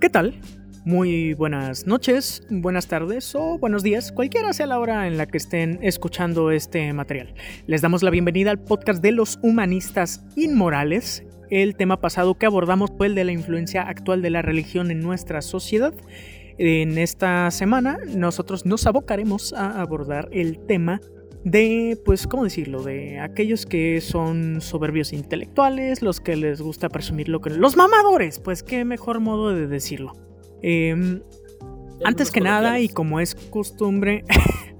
¿Qué tal? Muy buenas noches, buenas tardes o buenos días, cualquiera sea la hora en la que estén escuchando este material. Les damos la bienvenida al podcast de los humanistas inmorales. El tema pasado que abordamos fue el de la influencia actual de la religión en nuestra sociedad. En esta semana nosotros nos abocaremos a abordar el tema de, pues, ¿cómo decirlo? De aquellos que son soberbios intelectuales, los que les gusta presumir lo que... Los mamadores, pues, qué mejor modo de decirlo. Em, antes que nada, y como es costumbre,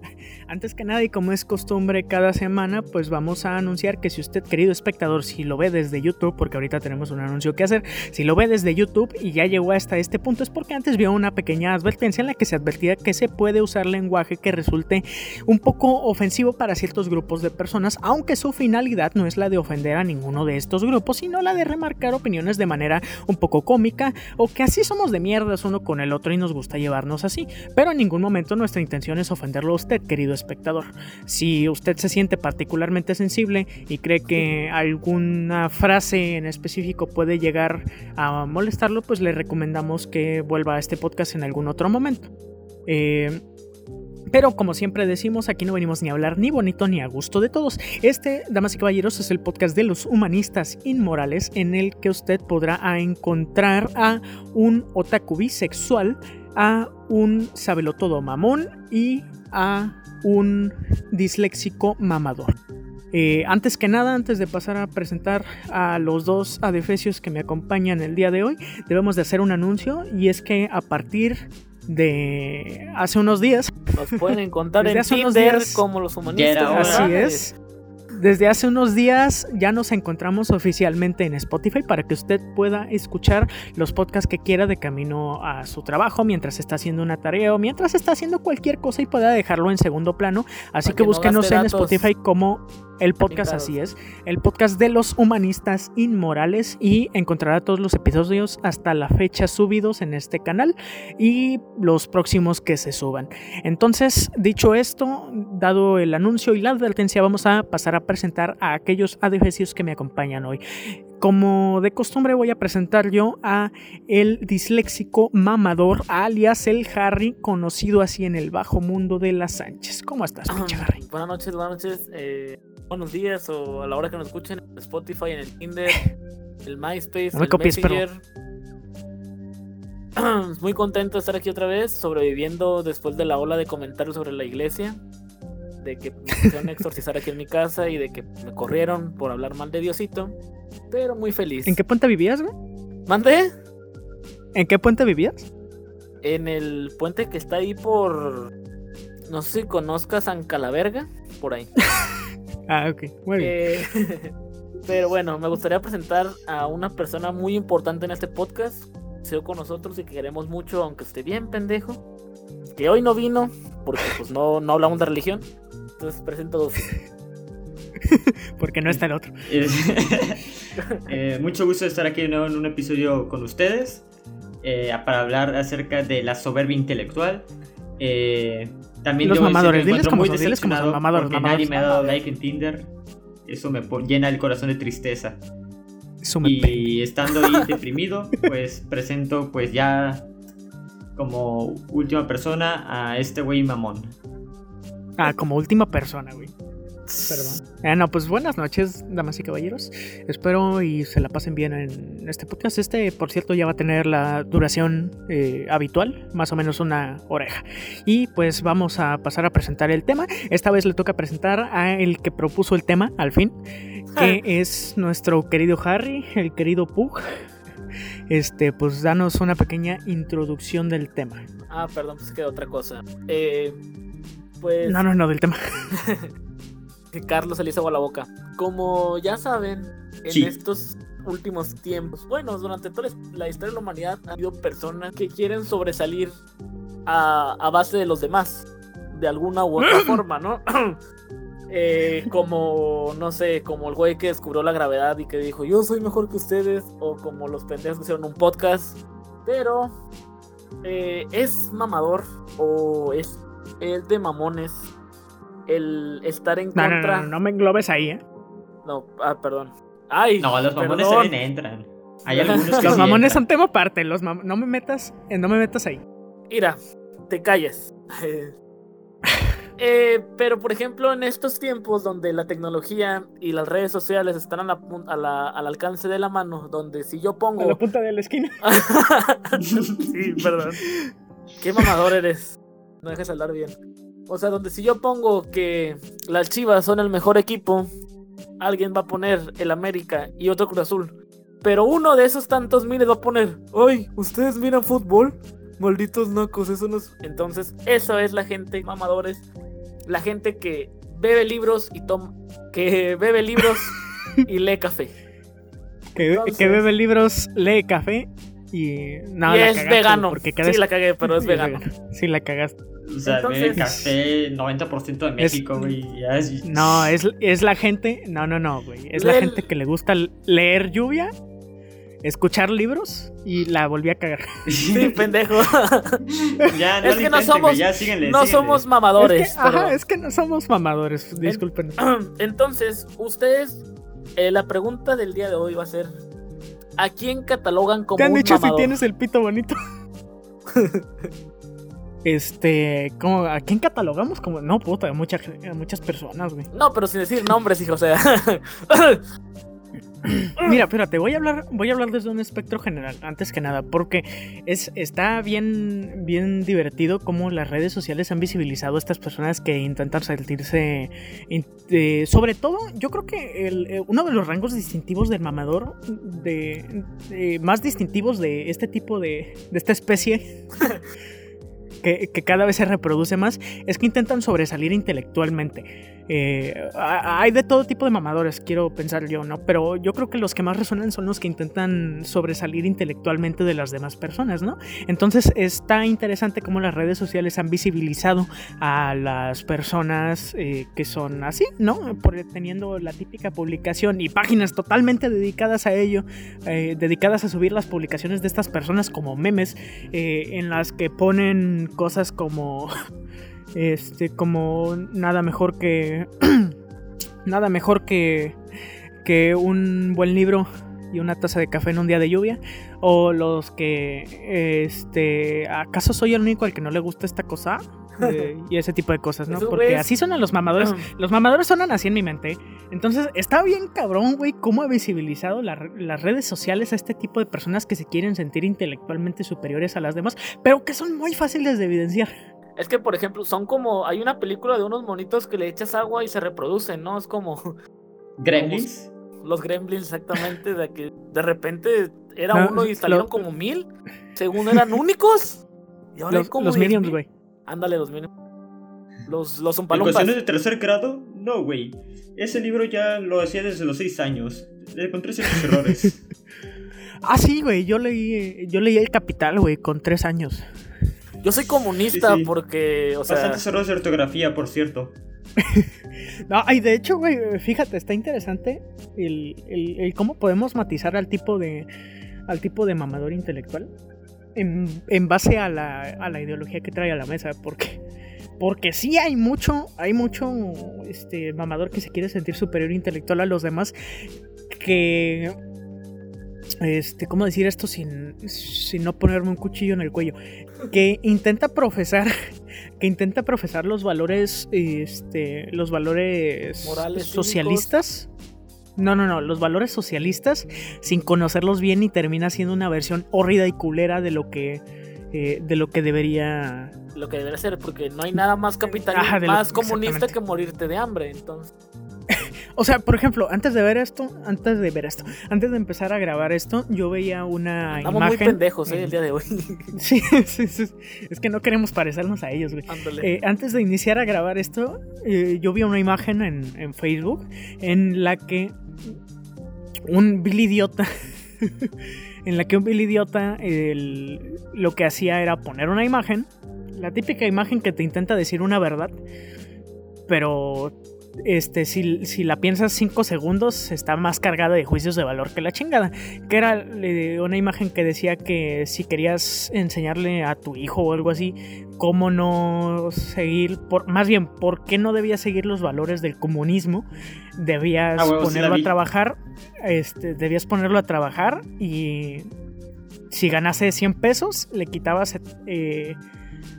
Antes que nada y como es costumbre cada semana, pues vamos a anunciar que si usted, querido espectador, si lo ve desde YouTube, porque ahorita tenemos un anuncio que hacer, si lo ve desde YouTube y ya llegó hasta este punto es porque antes vio una pequeña advertencia en la que se advertía que se puede usar lenguaje que resulte un poco ofensivo para ciertos grupos de personas, aunque su finalidad no es la de ofender a ninguno de estos grupos, sino la de remarcar opiniones de manera un poco cómica o que así somos de mierdas uno con el otro y nos gusta llevarnos así. Pero en ningún momento nuestra intención es ofenderlo a usted, querido espectador. Si usted se siente particularmente sensible y cree que alguna frase en específico puede llegar a molestarlo, pues le recomendamos que vuelva a este podcast en algún otro momento. Eh, pero como siempre decimos, aquí no venimos ni a hablar ni bonito ni a gusto de todos. Este, damas y caballeros, es el podcast de los humanistas inmorales en el que usted podrá encontrar a un otaku bisexual, a un sabelotodo mamón y a un disléxico mamador. Eh, antes que nada, antes de pasar a presentar a los dos adefesios que me acompañan el día de hoy, debemos de hacer un anuncio y es que a partir de hace unos días nos pueden encontrar en Tinder como los humanistas. Así es. Desde hace unos días ya nos encontramos oficialmente en Spotify para que usted pueda escuchar los podcasts que quiera de camino a su trabajo, mientras está haciendo una tarea o mientras está haciendo cualquier cosa y pueda dejarlo en segundo plano. Así que búsquenos en Spotify como el podcast así es, el podcast de los humanistas inmorales y encontrará todos los episodios hasta la fecha subidos en este canal y los próximos que se suban. Entonces, dicho esto, dado el anuncio y la advertencia, vamos a pasar a presentar a aquellos adefesios que me acompañan hoy. Como de costumbre voy a presentar yo a el disléxico mamador, alias el Harry, conocido así en el bajo mundo de las Sánchez. ¿Cómo estás, pinche Harry? Buenas noches, buenas noches. Eh, buenos días o a la hora que nos escuchen en Spotify, en el Tinder, el MySpace, el Messenger. Muy contento de estar aquí otra vez, sobreviviendo después de la ola de comentarios sobre la iglesia, de que me quisieron exorcizar aquí en mi casa y de que me corrieron por hablar mal de Diosito, pero muy feliz. ¿En qué puente vivías, güey? ¿Mande? ¿En qué puente vivías? En el puente que está ahí por... No sé si conozcas San Calaverga, por ahí. Ah, ok, muy bien. Eh, pero bueno, me gustaría presentar a una persona muy importante en este podcast. Se con nosotros y que queremos mucho, aunque esté bien pendejo. Que hoy no vino, porque pues no, no hablamos de religión. Entonces presento dos. porque no está el otro. Eh, mucho gusto de estar aquí de nuevo en un episodio con ustedes. Eh, para hablar acerca de la soberbia intelectual. Eh, también los mamadores, diles como son, diles como son mamadores, nadie me ha dado like en Tinder. Eso me llena el corazón de tristeza. y estando ahí deprimido, pues presento pues ya como última persona a este güey mamón. Ah, como última persona, güey. Perdón. Eh, no, pues buenas noches, damas y caballeros. Espero y se la pasen bien en este podcast. Este, por cierto, ya va a tener la duración eh, habitual, más o menos una oreja. Y pues vamos a pasar a presentar el tema. Esta vez le toca presentar a el que propuso el tema, al fin, que es nuestro querido Harry, el querido Pug. Este, pues danos una pequeña introducción del tema. Ah, perdón, pues que otra cosa. Eh, pues. No, no, no, del tema. que Carlos se le hizo agua la boca. Como ya saben, en estos últimos tiempos, bueno, durante toda la historia de la humanidad ha habido personas que quieren sobresalir a, base de los demás, de alguna u otra forma, ¿no? Eh, como, no sé, como el güey que descubrió la gravedad y que dijo, yo soy mejor que ustedes, o como los pendejos que hicieron un podcast, pero eh, es mamador o es, el de mamones el estar en contra. No, no, no, me englobes ahí, ¿eh? No, ah, perdón. Ay, no, los mamones también entran. Hay algunos que los mamones son tema aparte, los no me metas, eh, no me metas ahí. Mira, te calles. Eh, pero, por ejemplo, en estos tiempos donde la tecnología y las redes sociales están a la, al alcance de la mano, donde si yo pongo. A la punta de la esquina. sí, perdón. Qué mamador eres. No dejes hablar bien. O sea, donde si yo pongo que las chivas son el mejor equipo, alguien va a poner el América y otro Cruz Azul. Pero uno de esos tantos miles va a poner, ¡ay! ¿Ustedes miran fútbol? Malditos nacos, eso no es. Entonces, eso es la gente, mamadores la gente que bebe libros y toma. que bebe libros y lee café. Que, bebe libros, lee café y. No, y es vegano. Porque sí, la cagué, pero es vegano. Sí, la cagaste. O sea, bebe café 90% de México, güey. No, es, es la gente. No, no, no, güey. Es la gente que le gusta leer lluvia escuchar libros y la volví a cagar. Sí, pendejo. ya, no es que no somos, no somos mamadores. Es que, ajá, es que no somos mamadores, disculpen. Entonces, ustedes, eh, la pregunta del día de hoy va a ser: ¿a quién catalogan como ¿Te han un dicho si tienes el pito bonito? Este, ¿cómo, ¿a quién catalogamos como? No, puta, a muchas, a muchas personas, güey. No, pero sin decir nombres, hijo, o sea. Mira, espérate, voy a hablar, voy a hablar desde un espectro general, antes que nada, porque es, está bien, bien divertido cómo las redes sociales han visibilizado a estas personas que intentan sentirse. sobre todo, yo creo que eh, uno de los rangos distintivos del mamador, de, más distintivos de este tipo de, de esta especie. que, cada vez se reproduce más, es que intentan sobresalir intelectualmente. Eh, hay de todo tipo de mamadores, quiero pensar yo, ¿no? Pero yo creo que los que más resuenan son los que intentan sobresalir intelectualmente de las demás personas, ¿no? Entonces está interesante cómo las redes sociales han visibilizado a las personas eh, que son así, ¿no? Por, teniendo la típica publicación y páginas totalmente dedicadas a ello, eh, dedicadas a subir las publicaciones de estas personas como memes, en las que ponen cosas como este como nada mejor que nada mejor que que un buen libro y una taza de café en un día de lluvia o los que este acaso soy el único al que no le gusta esta cosa y ese tipo de cosas, ¿no? Porque así son los mamadores. Los mamadores sonan así en mi mente. Entonces, está bien cabrón, güey, cómo ha visibilizado las redes sociales a este tipo de personas que se quieren sentir intelectualmente superiores a las demás, pero que son muy fáciles de evidenciar. Es que, por ejemplo, son como. Hay una película de unos monitos que le echas agua y se reproducen, ¿no? Es como. ¿Gremlins? los gremlins, exactamente. De que de repente era uno y salieron como mil. Según eran únicos. Y ahora los, como los Minions, güey. Ándale, los Minions. Los, los ¿En de tercer grado? No, güey. Ese libro ya lo hacía desde los seis años. Le encontré ciertos errores. ah, sí, güey. Yo leí, yo leí El Capital, güey, con tres años. Yo soy comunista porque, o sea... Bastantes errores de ortografía, por cierto. no, y de hecho, güey, fíjate, está interesante el, cómo podemos matizar al tipo de, al tipo de mamador intelectual en, base a la, a la, ideología que trae a la mesa, porque, porque sí hay mucho, hay mucho este, mamador que se quiere sentir superior intelectual a los demás, que este, ¿cómo decir esto sin, sin no ponerme un cuchillo en el cuello? Que intenta profesar, que intenta profesar los valores, este, los valores morales socialistas. No, no, no, los valores socialistas sin conocerlos bien y termina siendo una versión horrida y culera de lo que, eh, de lo que debería lo que debería ser, porque no hay nada más capitalista, más comunista que morirte de hambre, entonces. O sea, por ejemplo, antes de ver esto, antes de ver esto, antes de empezar a grabar esto, yo veía una Estamos muy pendejos, ¿eh? El día de hoy. sí, sí, sí, es que no queremos parecernos a ellos, güey. Eh, antes de iniciar a grabar esto, eh, yo vi una imagen en, en Facebook en la que un Bill idiota en la que un Bill idiota lo que hacía era poner una imagen, la típica imagen que te intenta decir una verdad, pero este, si, si, la piensas cinco segundos, está más cargada de juicios de valor que la chingada. Que era una imagen que decía que si querías enseñarle a tu hijo o algo así, cómo no seguir, por, más bien, por qué no debías seguir los valores del comunismo, debías ah, ponerlo a trabajar, este, debías ponerlo a trabajar y si ganase 100 pesos, le quitabas... Eh,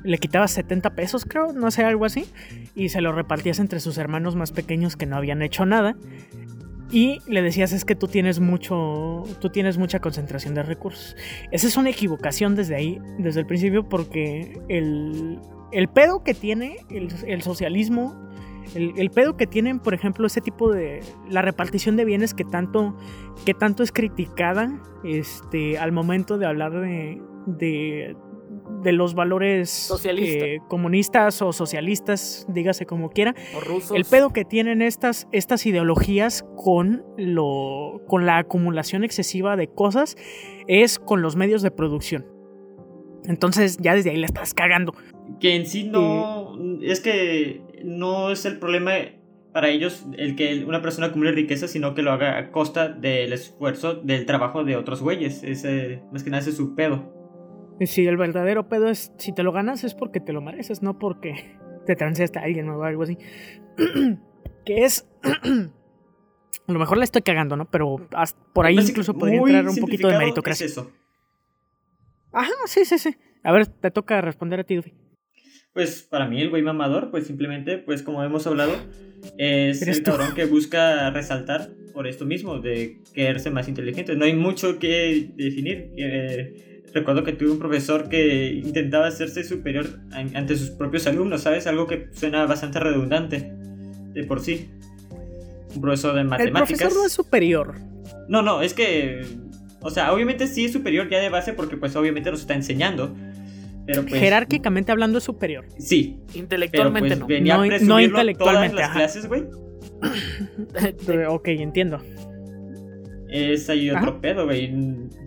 le quitabas 70 pesos, creo, no sé, algo así, y se lo repartías entre sus hermanos más pequeños que no habían hecho nada. Y le decías, es que tú tienes mucho, tú tienes mucha concentración de recursos. Esa es una equivocación desde ahí, desde el principio, porque el, el pedo que tiene el, socialismo, el, pedo que tienen, por ejemplo, ese tipo de, la repartición de bienes que tanto, que tanto es criticada este, al momento de hablar de, de de los valores eh, comunistas o socialistas, dígase como quiera. El pedo que tienen estas, estas ideologías con, lo, con la acumulación excesiva de cosas es con los medios de producción. Entonces ya desde ahí la estás cagando. Que en sí no... es que no es el problema para ellos el que una persona acumule riqueza, sino que lo haga a costa del esfuerzo del trabajo de otros güeyes. Ese, más que nada ese es su pedo. Si el verdadero pedo es, si te lo ganas es porque te lo mereces, no porque te transeaste a alguien o algo así. que es... a lo mejor la estoy cagando, ¿no? Pero por ahí incluso podría entrar un poquito de meritocracia. eso. Ajá, sí, sí, sí. A ver, te toca responder a ti, Duffy. Pues para mí el güey mamador, pues simplemente, pues como hemos hablado, es el cabrón que busca resaltar por esto mismo, de quererse más inteligente. No hay mucho que definir. Eh, recuerdo que tuve un profesor que intentaba hacerse superior ante sus propios alumnos, ¿sabes? Algo que suena bastante redundante de por sí. Un profesor de matemáticas. El profesor no es superior. No, no, es que. O sea, obviamente sí es superior ya de base porque, pues, obviamente nos está enseñando. Pero pues, Jerárquicamente hablando es superior. Sí. Intelectualmente pues, no. no, intelectualmente. Todas las clases, güey. ok, entiendo. Es ahí otro pedo, güey.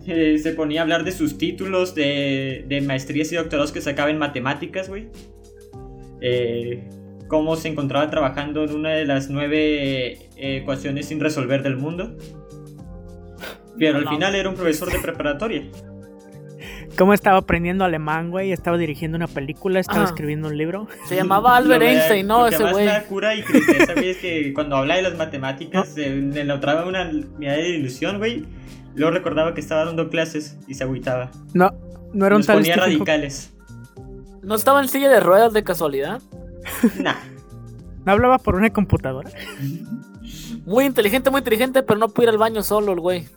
Eh, se ponía a hablar de sus títulos, de, de maestrías y doctorados que sacaba en matemáticas, güey. Eh, cómo se encontraba trabajando en una de las nueve eh, ecuaciones sin resolver del mundo. Pero al final era un profesor de preparatoria cómo estaba aprendiendo alemán, güey, estaba dirigiendo una película, estaba escribiendo un libro. Se llamaba Albert Einstein, ¿no? Ese güey. La cura y tristeza, güey, es que cuando hablaba de las matemáticas, ¿No? le notaba una mirada de ilusión, güey. Luego recordaba que estaba dando clases y se agüitaba. No, no era un tal ponía radicales. ¿No estaba en silla de ruedas de casualidad? nah. ¿No hablaba por una computadora? Muy inteligente, muy inteligente, pero no pudo ir al baño solo el güey.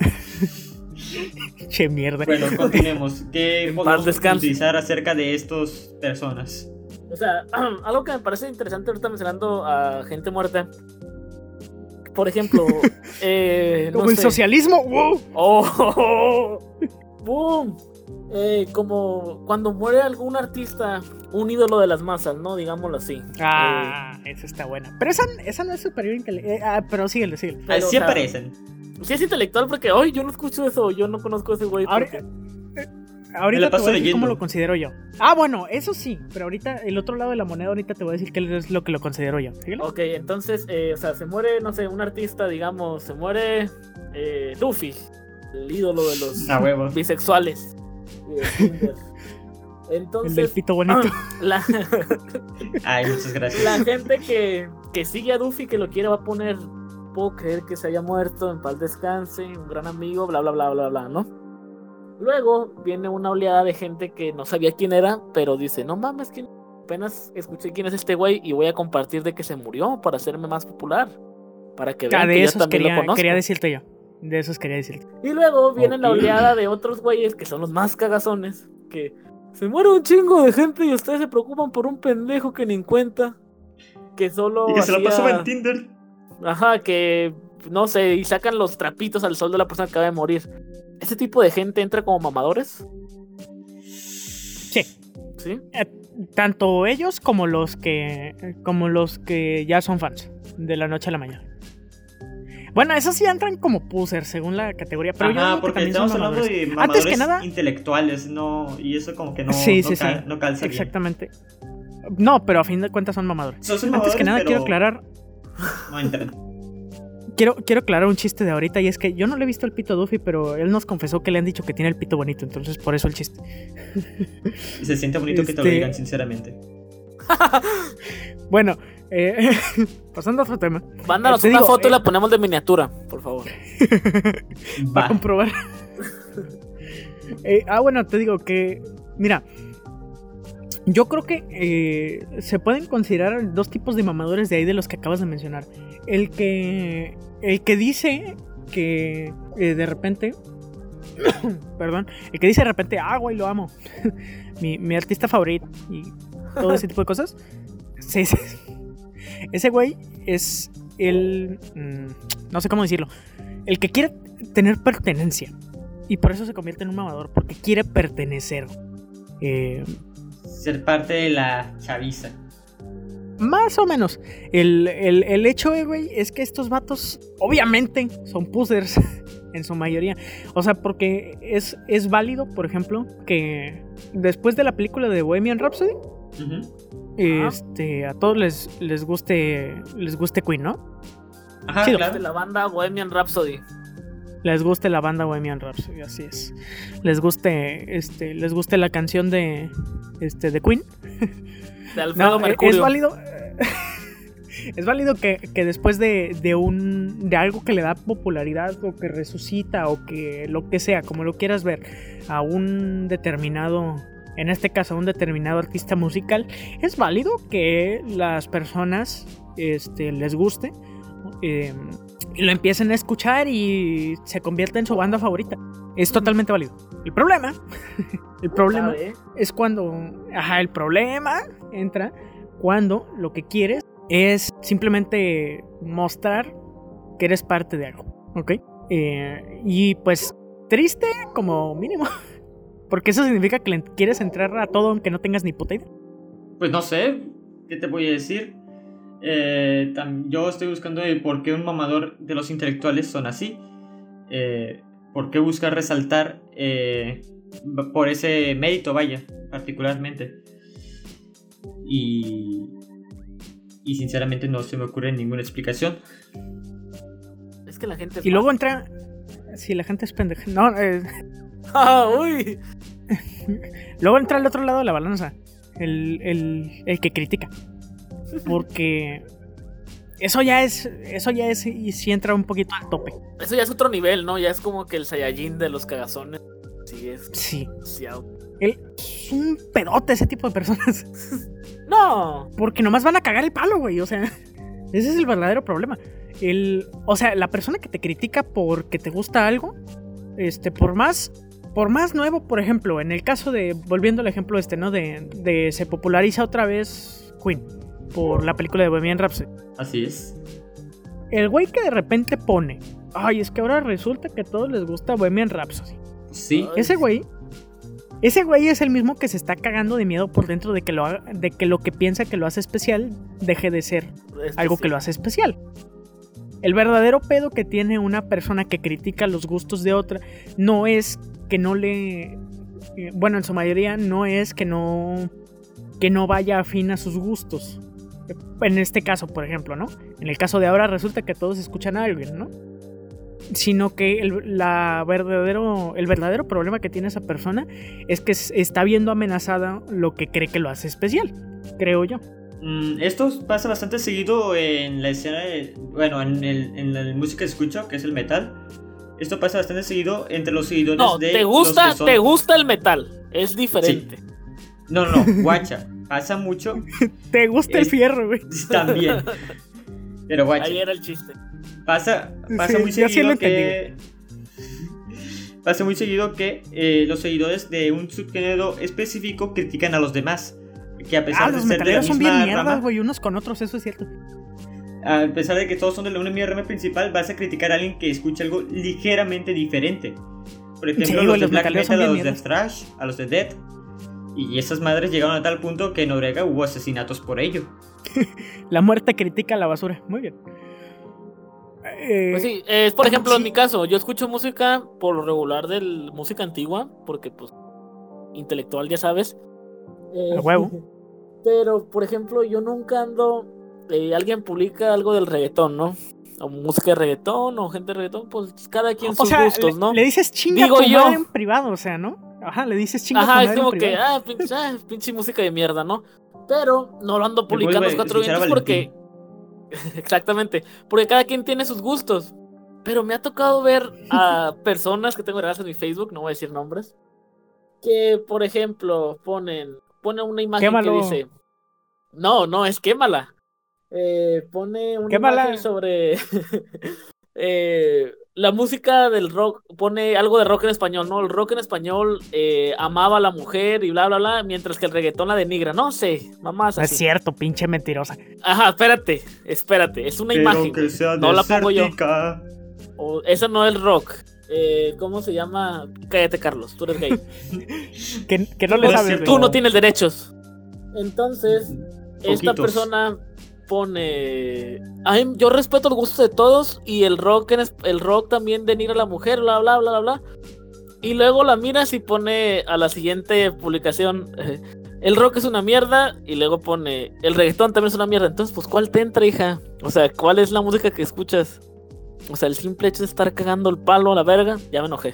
che mierda. Bueno, continuemos. ¿Qué podemos utilizar acerca de estas personas? O sea, algo que me parece interesante ahorita mencionando a gente muerta. Por ejemplo, eh, como el socialismo. ¡Oh! ¡Boom! Eh, como cuando muere algún artista, un ídolo de las masas, ¿no? Digámoslo así. Ah, esa está buena. Pero esa, esa no es superior intelectual. Eh, ah, pero síguele, síguele. Pero, sí aparecen. Sí es intelectual porque, hoy yo no escucho eso, yo no conozco a ese güey. Ahorita, eh, ahorita te voy a decir cómo lo considero yo. Ah, bueno, eso sí, pero ahorita el otro lado de la moneda, ahorita te voy a decir qué es lo que lo considero yo. Ok, entonces, eh, o sea, se muere, no sé, un artista, digamos, se muere eh, Duffy, el ídolo de los bisexuales. Entonces, el del pito bonito. La, Ay, muchas gracias. La gente que, que sigue a Duffy, que lo quiere, va a poner puedo creer que se haya muerto, en paz descanse, un gran amigo, bla, bla, bla, bla, bla, ¿no? Luego viene una oleada de gente que no sabía quién era, pero dice, no mames, que apenas escuché quién es este güey y voy a compartir de que se murió para hacerme más popular. Para que vean de que esos yo quería, quería decirte yo. De esos quería decirte. Y luego viene la oleada de otros güeyes que son los más cagazones, que se muere un chingo de gente y ustedes se preocupan por un pendejo que ni en cuenta. Que solo. Y que se lo pasó en Tinder. Ajá, que no sé, y sacan los trapitos al sol de la persona que acaba de morir. ¿Este tipo de gente entra como mamadores? Sí. ¿Sí? Eh, tanto ellos como los que como los que ya son fans de la noche a la mañana. Bueno, esos sí entran como pusers según la categoría, pero Ajá, porque estamos hablando de mamadores Antes que nada, intelectuales, no, y eso como que no, sí, sí, no, calza Exactamente. No, pero a fin de cuentas son mamadores. Antes que nada quiero aclarar. Quiero, quiero aclarar un chiste de ahorita y es que yo no le he visto el pito Duffy, pero él nos confesó que le han dicho que tiene el pito bonito, entonces por eso el chiste. Y se siente bonito que te lo este digan, sinceramente. bueno, eh, pasando a otro tema. Mándanos una foto y la eh, ponemos de miniatura, por favor. Para comprobar. Eh, ah, bueno, te digo que, mira, yo creo que eh, se pueden considerar dos tipos de mamadores de ahí de los que acabas de mencionar. El que, el que dice que eh, de repente, perdón, el que dice de repente, ah, güey, lo amo, mi, artista favorito y todo ese tipo de cosas. ese güey es el, mm, no sé cómo decirlo, el que quiere tener pertenencia. Y por eso se convierte en un mamador, porque quiere pertenecer. Eh, Ser parte de la chaviza. Más o menos. El, hecho, eh, güey, es que estos vatos, obviamente, son pusers en su mayoría. O sea, porque es, es válido, por ejemplo, que después de la película de Bohemian Rhapsody, este, a todos les, les guste les guste Queen, ¿no? Ajá, claro. de la banda Bohemian Rhapsody les guste la banda Bohemian Rhapsody, así es. Les guste, este, les guste la canción de, este, de Queen. De Alfredo Mercurio. Es válido. es válido que, después de, de, un de algo que le da popularidad o que resucita o que lo que sea, como lo quieras ver, a un determinado, en este caso a un determinado artista musical, es válido que las personas este, les guste. Eh, lo empiecen a escuchar y se convierte en su banda favorita. Es totalmente válido. El problema, el problema es cuando, ajá, el problema entra cuando lo que quieres es simplemente mostrar que eres parte de algo, ¿ok? Eh, y pues triste como mínimo, porque eso significa que quieres entrar a todo aunque no tengas ni puta idea. Pues no sé, ¿qué te voy a decir? Eh, yo estoy buscando por qué un mamador de los intelectuales son así. Eh, por qué busca resaltar eh, por ese mérito, vaya, particularmente. Y, y sinceramente no se me ocurre ninguna explicación. Es que la gente... Y luego entra... Si la gente es pendeja. No, ah, uy. luego entra al otro lado de la balanza. El, el, el que critica. Porque eso ya es, eso ya es, y si entra un poquito al tope. Eso ya es otro nivel, ¿no? Ya es como que el Saiyajin de los cagazones. Sí, es. Sí. Él es un pedote ese tipo de personas. no. Porque nomás van a cagar el palo, güey. O sea, ese es el verdadero problema. El, o sea, la persona que te critica porque te gusta algo, este, por más, por más nuevo, por ejemplo, en el caso de, volviendo al ejemplo este, ¿no? De, de se populariza otra vez Queen por la película de Bohemian Rhapsody. Así es. El güey que de repente pone, ay, es que ahora resulta que a todos les gusta Bohemian Rhapsody. Sí. Ese güey, ese güey es el mismo que se está cagando de miedo por dentro de que lo, de que, lo que piensa que lo hace especial deje de ser algo que lo hace especial. El verdadero pedo que tiene una persona que critica los gustos de otra no es que no le... Eh, bueno, en su mayoría no es que no... que no vaya afín a sus gustos en este caso, por ejemplo, ¿no? En el caso de ahora resulta que todos escuchan a alguien, ¿no? Sino que el, la verdadero, el verdadero problema que tiene esa persona es que está viendo amenazada lo que cree que lo hace especial, creo yo. Mm, esto pasa bastante seguido en la escena, bueno, en, el, en la música que escucho, que es el metal. Esto pasa bastante seguido entre los seguidores no, de. ¿te gusta, te gusta el metal? Es diferente. No, no, guacha pasa mucho. ¿Te gusta el fierro, güey? También. Pero guacha. Ahí era el chiste. Pasa, pasa muy seguido que. Pasa muy seguido que eh, los seguidores de un subgénero específico critican a los demás. Que a pesar ah, de los ser de la son bien mierdas, güey, unos con otros, eso es cierto. A pesar de que todos son de la misma rama principal, vas a criticar a alguien que escucha algo ligeramente diferente. Por ejemplo, los de Black Metal, a los de Thrash, a los de Death, y esas madres llegaron a tal punto que en Noruega hubo asesinatos por ello. la muerte critica la basura. Muy bien. Eh, pues sí, es por ejemplo en mi caso, yo escucho música por lo regular de música antigua, porque pues intelectual ya sabes. A huevo. Pero, por ejemplo, yo nunca ando. Eh, alguien publica algo del reggaetón, ¿no? O música de reggaetón o gente de reggaetón, pues cada quien sus gustos, ¿no? Le dices chinga Digo yo, en privado, o sea, ¿no? Ajá, le dices chinga Ajá, es como que, ah pinche, ah, pinche música de mierda, ¿no? Pero no lo ando publicando los cuatro vientos porque. Exactamente. Porque cada quien tiene sus gustos. Pero me ha tocado ver a personas que tengo regadas en mi Facebook, no voy a decir nombres, que por ejemplo ponen, ponen una imagen que dice. No, no, es quémala. Eh, pone una imagen sobre eh, la música del rock, pone algo de rock en español, ¿no? El rock en español eh, amaba a la mujer y bla, bla, bla, mientras que el reggaetón la denigra. No sé, mamás. Es cierto, pinche mentirosa. Ajá, espérate, espérate, es una imagen. no la pongo yo. O, esa no es rock. Eh, ¿Cómo se llama? Cállate, Carlos, tú eres gay. que, no le sabes. Tú no tienes derechos. Entonces, esta persona pone. Ay, yo respeto el gusto de todos y el rock, el rock también denigra a la mujer, bla, bla, bla, bla, bla. Y luego la miras y pone a la siguiente publicación. El rock es una mierda y luego pone el reggaetón también es una mierda. Entonces, pues, ¿cuál te entra, hija? O sea, ¿cuál es la música que escuchas? O sea, el simple hecho de estar cagando el palo a la verga, ya me enojé.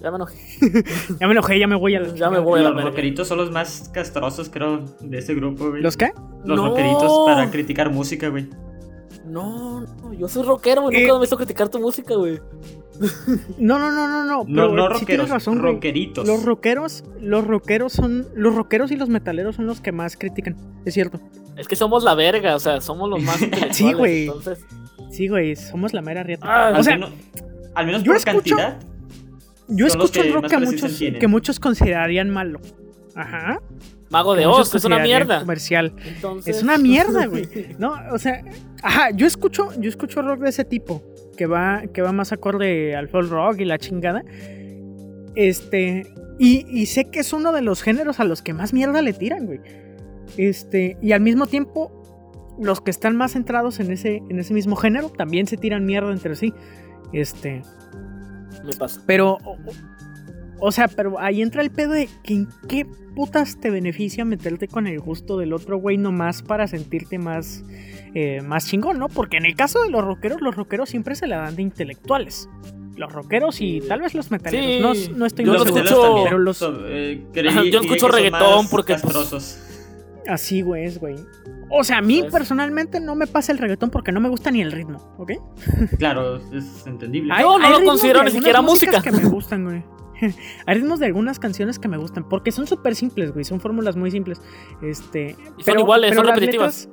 Ya me enojé. ya me enojé, ya me voy a la. Ya me voy a la Los rockeritos son los más castrosos, creo, de ese grupo, güey. ¿Los qué? Los rockeritos para criticar música, güey. No, no, yo soy rockero, güey. Nunca me he visto criticar tu música, güey. No, no, no, no, no. No, no rockeros, razón, rockeritos. Los rockeros, los rockeros son. Los rockeros y los metaleros son los que más critican. Es cierto. Es que somos la verga, o sea, somos los más Sí, güey. Entonces... Sí, güey, somos la mera rieta. Ah, o sea, al menos por cantidad. Yo escucho un rock que muchos, que muchos considerarían malo. Ajá. Mago de Oz, es una mierda. Comercial. Es una mierda, güey. No, o sea, ajá, yo escucho, yo escucho rock de ese tipo, que va, que va más acorde al folk rock y la chingada. Este, y, y, sé que es uno de los géneros a los que más mierda le tiran, güey. Este, y al mismo tiempo, los que están más centrados en ese, en ese mismo género también se tiran mierda entre sí. Este, me pasa. Pero, o, sea, pero ahí entra el pedo de que en qué putas te beneficia meterte con el gusto del otro güey nomás para sentirte más, eh, más chingón, ¿no? Porque en el caso de los rockeros, los rockeros siempre se la dan de intelectuales. Los rockeros y tal vez los metaleros. No, estoy yo escucho, pero los... Eh, yo escucho reggaetón porque... Pues, así, güey, es, güey. O sea, a mí personalmente no me pasa el reggaetón porque no me gusta ni el ritmo, ¿ok? Claro, es entendible. Yo no lo considero ni siquiera música. que me gustan, güey. Hay ritmos de algunas canciones que me gustan porque son súper simples, güey. Son fórmulas muy simples. Este, son iguales, son repetitivas.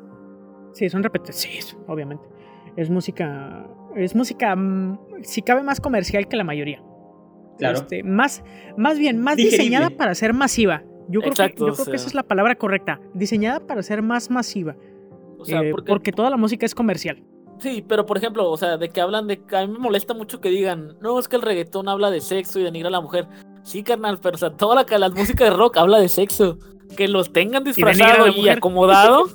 sí, son repetitivas. Sí, obviamente. Es música. Es música, mm, si cabe, más comercial que la mayoría. Claro. Este, más, más bien, más diseñada para ser masiva. Yo creo, que, yo creo que esa es la palabra correcta. Diseñada para ser más masiva. O sea, eh, porque... toda la música es comercial. Sí, pero por ejemplo, o sea, de que hablan de. A mí me molesta mucho que digan, no, es que el reggaetón habla de sexo y denigra a la mujer. Sí, carnal, pero o sea, toda la, la música de rock habla de sexo. Que los tengan disfrazado y, acomodado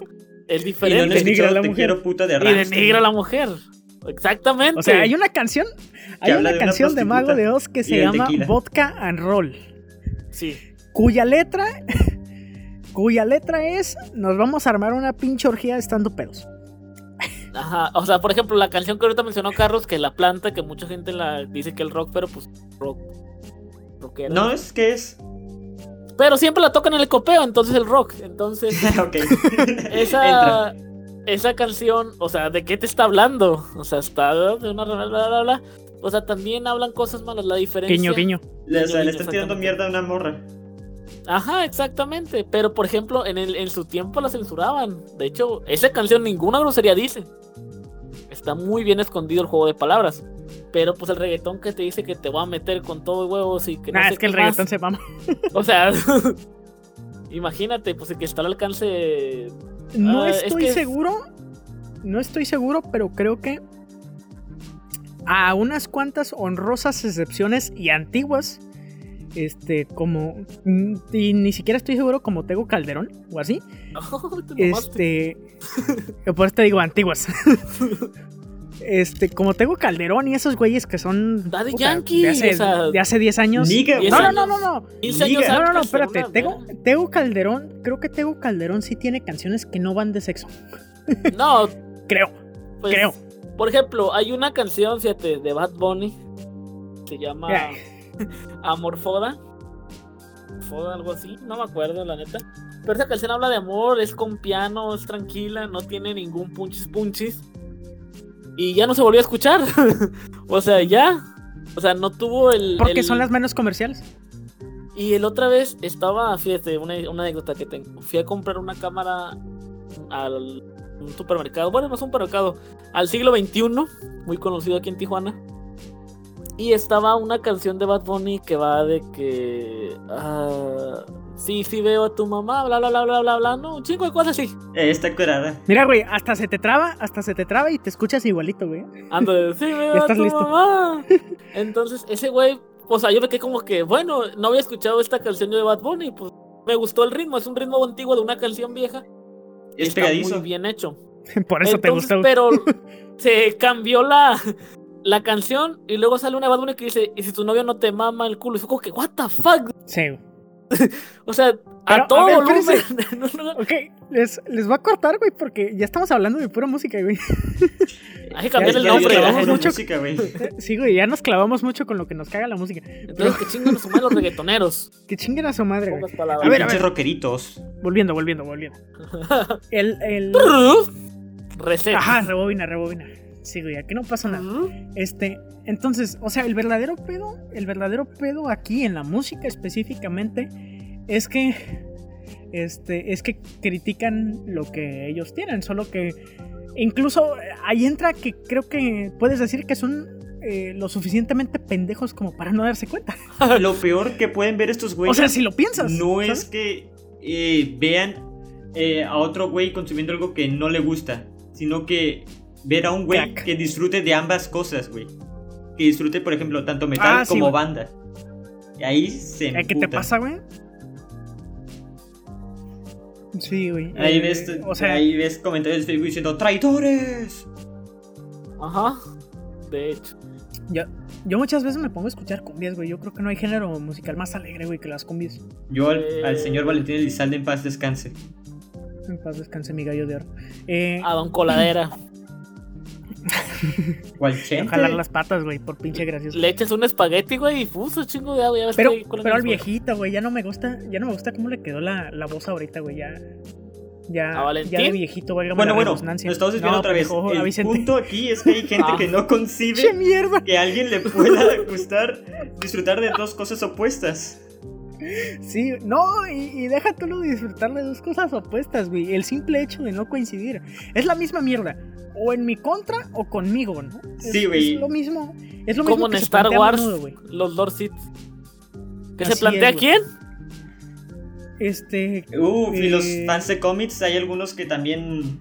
es diferente. Y no denigra a la mujer. Puta de y denigra a la mujer. Exactamente. O sea, hay una canción, hay una, canción de Mago de Oz que se llama Vodka and Roll. Sí cuya letra, cuya letra es, nos vamos a armar una pinche orgía estando pedos. Ajá, o sea, por ejemplo, la canción que ahorita mencionó Carlos, que la planta, que mucha gente la dice que el rock, pero pues rock. Rockero. No, es que es. Pero siempre la tocan en el copeo, entonces el rock. Entonces. esa. Esa canción, o sea, ¿de qué te está hablando? O sea, está de una. Bla, bla, bla, O sea, también hablan cosas malas, la diferencia. Guiño, guiño. Le, o sea, le estás tirando mierda a una morra. Ajá, exactamente. Pero por ejemplo, en, el, en su tiempo la censuraban. De hecho, esa canción ninguna grosería dice. Está muy bien escondido el juego de palabras. Pero pues el reggaetón que te dice que te va a meter con todo huevos y que no. Ah, es que el reggaetón se va. O sea, imagínate, pues el que está al alcance. No ah, estoy seguro. No estoy seguro, pero creo que a unas cuantas honrosas excepciones y antiguas este, como. Mm, y ni siquiera estoy seguro como Tego Calderón o así. este. por eso te digo antiguas. este, como tengo Calderón y esos güeyes que son. Daddy Yankee. De hace, de hace 10 años. no, no, no, no, no. No, no, no, espérate. Tego, Calderón, creo que Tego Calderón sí tiene canciones que no van de sexo. No. creo. Pues, creo. Por ejemplo, hay una canción, fíjate, de Bad Bunny. Se llama Amorfoda. Foda, algo así. No me acuerdo, la neta. Pero esa canción habla de amor, es con piano, es tranquila, no tiene ningún punchis punchis. Y ya no se volvió a escuchar. o sea, ya. O sea, no tuvo el. Porque son las menos comerciales. Y el otra vez estaba, fíjate, una, una anécdota que tengo. Fui a comprar una cámara al un supermercado. Bueno, no es un supermercado. Al siglo XXI, muy conocido aquí en Tijuana. Y estaba una canción de Bad Bunny que va de que. Uh, sí, sí veo a tu mamá, bla, bla, bla, bla, bla, bla. No, un chingo de cosas así. Eh, está curada. Mira, güey, hasta se te traba, hasta se te traba y te escuchas igualito, güey. Ando, sí veo a tu mamá. Entonces, ese güey, o sea, yo me quedé como que, bueno, no había escuchado esta canción de Bad Bunny, pues me gustó el ritmo, es un ritmo antiguo de una canción vieja. Es está muy bien hecho. Por eso te gustó. Pero se cambió la la canción y luego sale una Bad que dice, y si tu novio no te mama el culo, y fue como que, what the fuck. Sí. o sea, a todo volumen. ok, les, les voy a cortar, güey, porque ya estamos hablando de pura música, güey. Hay que cambiar el nombre. mucho. Música, güey. Sí, güey, ya nos clavamos mucho con lo que nos caga la música. Entonces, que chinguen a su madre los reggaetoneros. Que chinguen a su madre, güey. A ver, a ver. rockeritos. Volviendo, volviendo, volviendo. el, el... Reset. Ajá, rebobina, rebobina. Sí, güey, aquí no pasa nada. Este, entonces, o sea, el verdadero pedo, el verdadero pedo aquí en la música específicamente es que este es que critican lo que ellos tienen, solo que incluso ahí entra que creo que puedes decir que son eh, lo suficientemente pendejos como para no darse cuenta. lo peor que pueden ver estos güeyes. O sea, si lo piensas. No es que eh, vean eh, a otro güey consumiendo algo que no le gusta, sino que ver a un güey que disfrute de ambas cosas, güey. Que disfrute, por ejemplo, tanto metal ah, como banda. Y ahí se ¿Eh, ¿Qué te pasa, güey? Sí, güey. Ahí, eh, ves, o sea, ahí ves comentarios de Facebook diciendo ¡Traidores! Ajá. De hecho. Yo, yo muchas veces me pongo a escuchar cumbias, güey. Yo creo que no hay género musical más alegre, güey, que las cumbias. Yo al, al señor Valentín Elizalde en paz descanse. En paz descanse mi gallo de oro. Eh, a Don Coladera. ¿Cuál Jalar las patas, güey, por pinche gracioso. Le echas un espagueti, güey, y puso chingo de agua. Ya pero pero al viejito, güey, ya no me gusta, ya no me gusta cómo le quedó la, la voz ahorita, güey, ya. Ya, ya de viejito, güey. Bueno, bueno, nos estamos desviando otra vez. el punto aquí es que hay gente que no concibe que a alguien le pueda gustar disfrutar de dos cosas opuestas. Sí, no, y, y deja tú disfrutar de dos cosas opuestas, güey. El simple hecho de no coincidir. Es la misma mierda. O en mi contra o conmigo, ¿no? Sí, güey. Es, lo mismo. Es lo Como mismo en Star Wars, los Lord Sith. ¿Qué se plantea quién? Este. Uf, y los eh, fans de cómics, hay algunos que también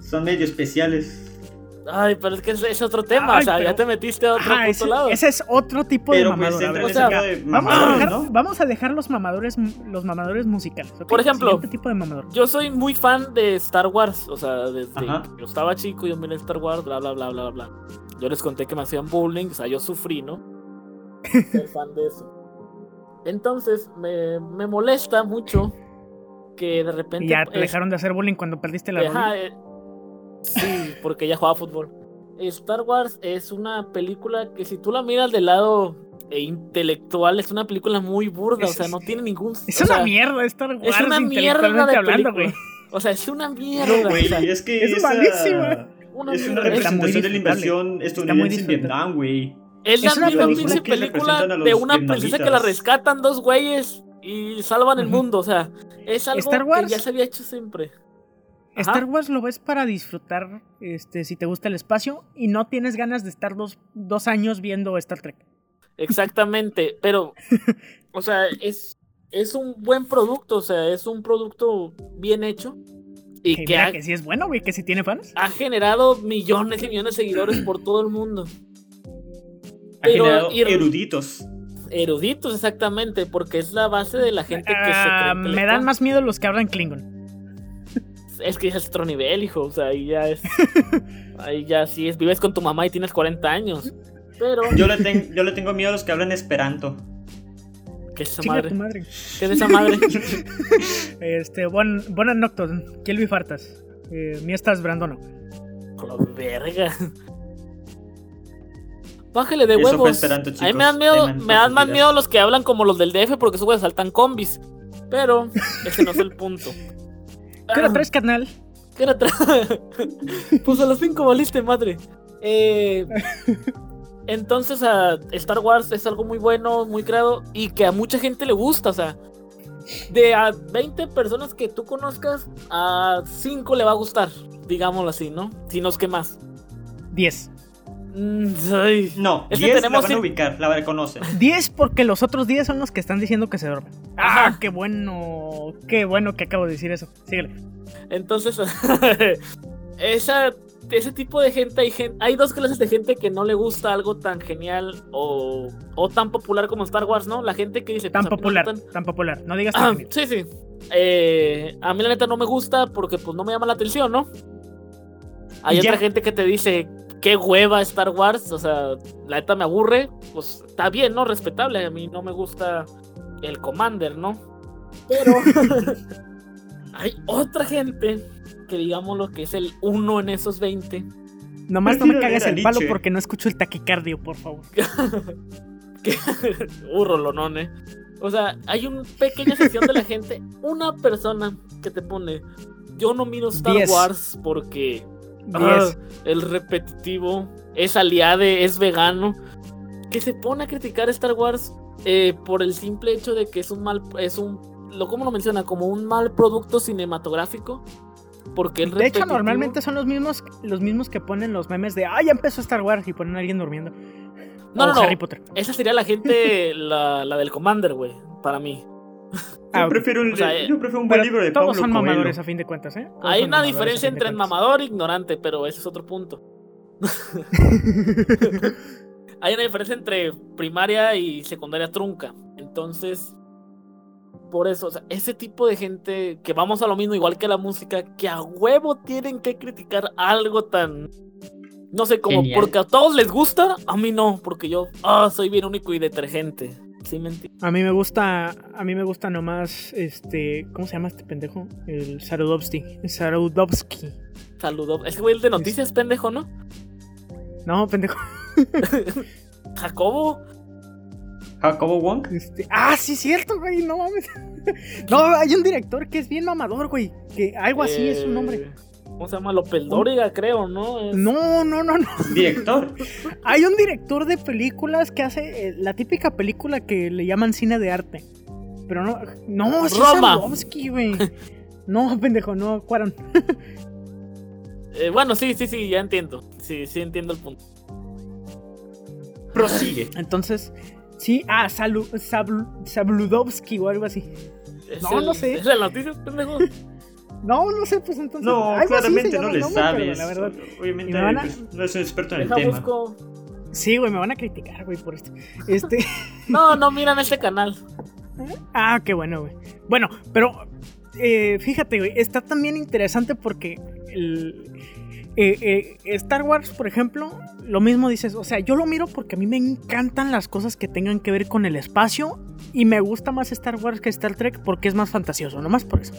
son medio especiales. Ay, pero es que es, otro tema, o sea, ya te metiste a otro lado. Ese es otro tipo de pues, mamador. vamos, a dejar, vamos, a dejar, los mamadores, los mamadores musicales. Por ejemplo, tipo de mamador. yo soy muy fan de Star Wars, o sea, desde que yo estaba chico, yo miré Star Wars, bla, bla, bla, bla, bla. Yo les conté que me hacían bullying, o sea, yo sufrí, ¿no? Ser fan de eso. Entonces, me, me molesta mucho que de repente... ya te dejaron de hacer bullying cuando perdiste la Ajá, Sí, porque ella jugaba fútbol. Star Wars es una película que si tú la miras del lado eh, intelectual es una película muy burda, o sea, no tiene ningún... Es una mierda Star Wars. Es una mierda de hablando, güey. O sea, es una mierda. güey, es que es malísima. es una representación de la invasión estadounidense en Vietnam, güey. Es, la misma película, película de una princesa que la rescatan dos güeyes y salvan el mundo, o sea, es algo que ya se había hecho siempre. Star Wars lo ves para disfrutar, este, si te gusta el espacio y no tienes ganas de estar dos, dos años viendo Star Trek. Exactamente, pero, o sea, es, es un buen producto, o sea, es un producto bien hecho. Y que, que sí es bueno, güey, que sí tiene fans. Ha generado millones y millones de seguidores por todo el mundo. Ha generado eruditos. Eruditos, exactamente, porque es la base de la gente que se cree. Ah, me dan más miedo los que hablan Klingon. Es que es otro nivel, hijo. O sea, ahí ya es. ahí ya sí es. Vives con tu mamá y tienes 40 años. Pero. Yo le, tengo yo le tengo miedo a los que hablan esperanto. ¿Qué es esa madre? madre? ¿Qué es esa madre? este, buen, buenas noches. Kelvi Fartas. Eh, mi estás Brandono. Con verga. Bájale de huevos. a mí me dan miedo, me dan más miedo los que hablan como los del DF porque esos güeyes saltan combis. Pero ese no es el punto. ¿Qué hora traes, carnal? ¿Qué hora traes? pues a las 5 valiste, madre. Eh, entonces, a Star Wars es algo muy bueno, muy creado y que a mucha gente le gusta. O sea, de a 20 personas que tú conozcas, a 5 le va a gustar, digámoslo así, ¿no? Si no es que más. 10. Mm, no, 10 la van a ubicar, la reconocen. 10 porque los otros 10 son los que están diciendo que se duermen. Ah, qué bueno, qué bueno que acabo de decir eso. Síguele. Entonces, esa, ese tipo de gente hay, gente, hay dos clases de gente que no le gusta algo tan genial o, o tan popular como Star Wars, ¿no? La gente que dice... Tan pues, popular, tan... popular, no digas tan Sí, sí. Eh, a mí la neta no me gusta porque pues no me llama la atención, ¿no? Hay otra gente que te dice, qué hueva Star Wars, o sea, la neta me aburre, pues está bien, ¿no? Respetable, a mí no me gusta el Commander, ¿no? Pero hay otra gente que digamos lo que es el uno en esos 20. Nomás no me cagues el palo porque no escucho el taquicardio, por favor. Burro, lo none. O sea, hay una pequeña sección de la gente, una persona que te pone, yo no miro Star Wars porque Ah, el repetitivo, es aliade, es vegano, que se pone a criticar Star Wars eh, por el simple hecho de que es un mal, es un, lo como lo menciona, como un mal producto cinematográfico. Porque el de hecho, normalmente son los mismos, los mismos que ponen los memes de, ah, ya empezó Star Wars y ponen a alguien durmiendo. No, no, no. Harry Potter. Esa sería la gente, la, la del Commander, güey, para mí. Ah, yo, prefiero un, buen libro de Todos son mamadores a fin de cuentas, ¿eh? Hay una diferencia entre mamador e ignorante, pero ese es otro punto. Hay una diferencia entre primaria y secundaria trunca. Entonces, por eso, o sea, ese tipo de gente que vamos a lo mismo, igual que la música, que a huevo tienen que criticar algo tan. No sé, como porque a todos les gusta, a mí no, porque yo ah, soy bien único y detergente. A mí me gusta, a mí me gusta nomás, este, ¿cómo se llama este pendejo? El Sarudovsky. Sarudovsky. Saludov. Es güey el de noticias, pendejo, ¿no? No, pendejo. Jacobo. Jacobo Wong. Este, ah, sí, cierto, güey, no mames. no, hay un director que es bien mamador, güey. Que algo así es su nombre. Eh, ¿Cómo se llama? López Dóriga, creo, ¿no? No, no, no, no. ¿Director? Hay un director de películas que hace eh, la típica película que le llaman cine de arte. Pero no, no, es Roma. güey. No, pendejo, no, Cuaron. eh, bueno, sí, sí, sí, ya entiendo. Sí, sí entiendo el punto. Prosigue. Entonces, sí, ah, Salu, Sabludovsky o algo así. no, no sé. ¿Es la noticia, pendejo? No, no sé, pues entonces. No, claramente no le sabes. La verdad. Obviamente no es un experto en el tema. Sí, güey, me van a criticar, güey, por esto. Este. no, no miran este canal. Ah, qué bueno, güey. Bueno, pero eh, fíjate, güey, está también interesante porque el, eh, eh, Star Wars, por ejemplo, lo mismo dices, o sea, yo lo miro porque a mí me encantan las cosas que tengan que ver con el espacio y me gusta más Star Wars que Star Trek porque es más fantasioso, nomás por eso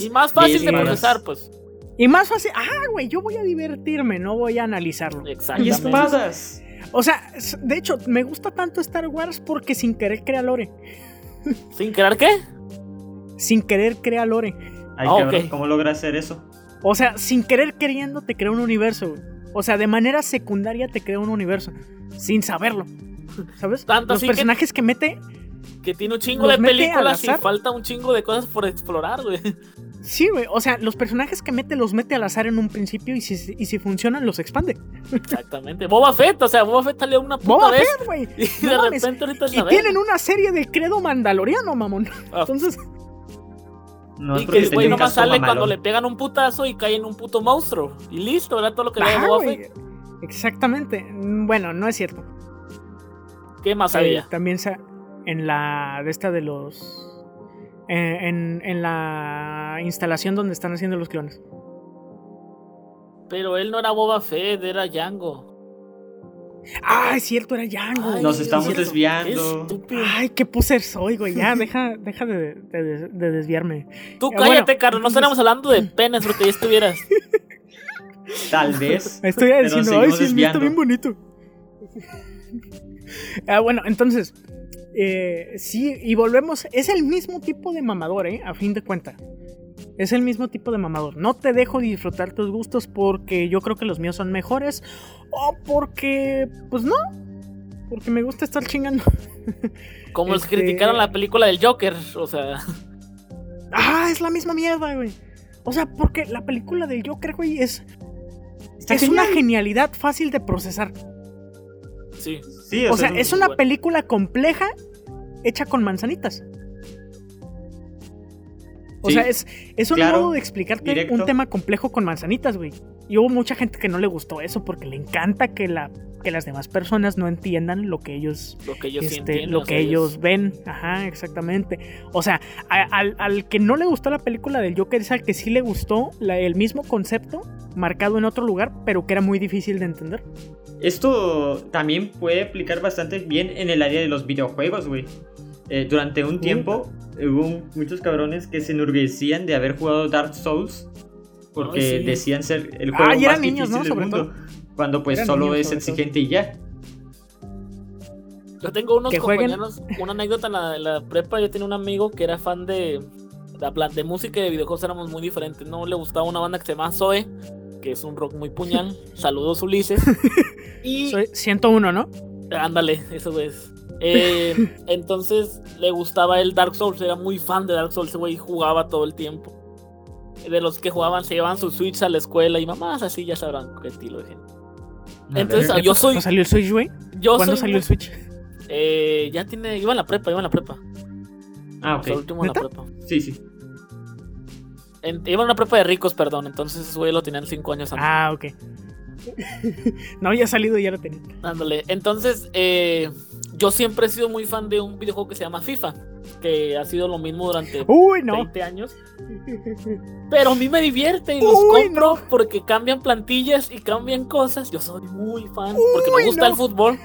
y más fácil de procesar, pues. Y más fácil. Ah, güey, yo voy a divertirme, no voy a analizarlo. Exactamente. Y espadas. O sea, de hecho, me gusta tanto Star Wars porque sin querer crea lore. ¿Sin querer qué? Sin querer crea lore. Ay, ah, ¿Cómo logra hacer eso? O sea, sin querer queriendo te crea un universo. O sea, de manera secundaria te crea un universo. Sin saberlo. ¿Sabes? Tanto Los personajes que... que mete que tiene un chingo de películas y falta un chingo de cosas por explorar, güey. Sí, güey. O sea, los personajes que mete los mete al azar en un principio y si, y si funcionan, los expande. Exactamente. Boba Fett, o sea, Boba Fett salió una puta Boba vez. Fett, güey. Y de repente ahorita Y tienen una serie de credo mandaloriano, mamón. Ah. Entonces. No, y que el güey nomás sale cuando le pegan un putazo y cae en un puto monstruo. Y listo, ¿verdad? Todo lo que le da Boba Fett. Exactamente. Bueno, no es cierto. ¿Qué más había? también se en la de esta de los eh, en, en la instalación donde están haciendo los clones. Pero él no era Boba Fett, era Django. Ah, es cierto, era Django. Nos estamos desviando. Ay, qué poser soy, güey. Ya, deja, deja de, de, desviarme. Tú cállate, Carlos. No estábamos hablando de penas porque ya estuvieras. Tal vez. Estoy diciendo, ay, sí, está bien bonito. ah, bueno, entonces. Eh, sí, y volvemos. Es el mismo tipo de mamador, ¿eh? A fin de cuentas. Es el mismo tipo de mamador. No te dejo disfrutar tus gustos porque yo creo que los míos son mejores. O porque. Pues no. Porque me gusta estar chingando. Como los este criticaron la película del Joker. O sea. Ah, es la misma mierda, güey. O sea, porque la película del Joker, güey, es. es una genialidad fácil de procesar. Sí. sí o, sea, es una película compleja hecha con manzanitas. O sea, es, es un modo de explicarte un tema complejo con manzanitas, güey. Y hubo mucha gente que no le gustó eso porque le encanta que, la, que las demás personas no entiendan lo que ellos, lo que ellos, este, lo que ellos ven. Ajá, exactamente. O sea, al, que no le gustó la película del Joker es al que sí le gustó el mismo concepto marcado en otro lugar, pero que era muy difícil de entender. Esto también puede aplicar bastante bien en el área de los videojuegos, güey. Eh, durante un tiempo hubo muchos cabrones que se enorgullecían de haber jugado Dark Souls porque decían ser el juego ah, más difícil del mundo, cuando pues solo es exigente y ya. Yo tengo unos compañeros, una anécdota en la, prepa, yo tenía un amigo que era fan de, de, de música y de videojuegos éramos muy diferentes, no le gustaba una banda que se llama Zoe, que es un rock muy puñal, saludos Ulises. y... Soy 101, ¿no? Ándale, eso es. Eh, entonces le gustaba el Dark Souls, era muy fan de Dark Souls, ese güey jugaba todo el tiempo. De los que jugaban, se llevaban su Switch a la escuela y mamás así ya sabrán qué estilo de gente. Entonces, yo soy. ¿Cuándo salió el Switch, güey? ¿Cuándo salió el Switch? Eh, ya tiene. Iba en la prepa, iba en la prepa. Ah, ok. último en la prepa. Sí, sí. iba en una prepa de ricos, perdón. Entonces ese güey lo tenían 5 años antes. Ah, ok. no había salido y ya lo tenía. Ándale. Entonces, eh, yo siempre he sido muy fan de un videojuego que se llama FIFA, que ha sido lo mismo durante 20 años. Pero a mí me divierte y los compro porque cambian plantillas y cambian cosas. Yo soy muy fan porque me gusta el fútbol.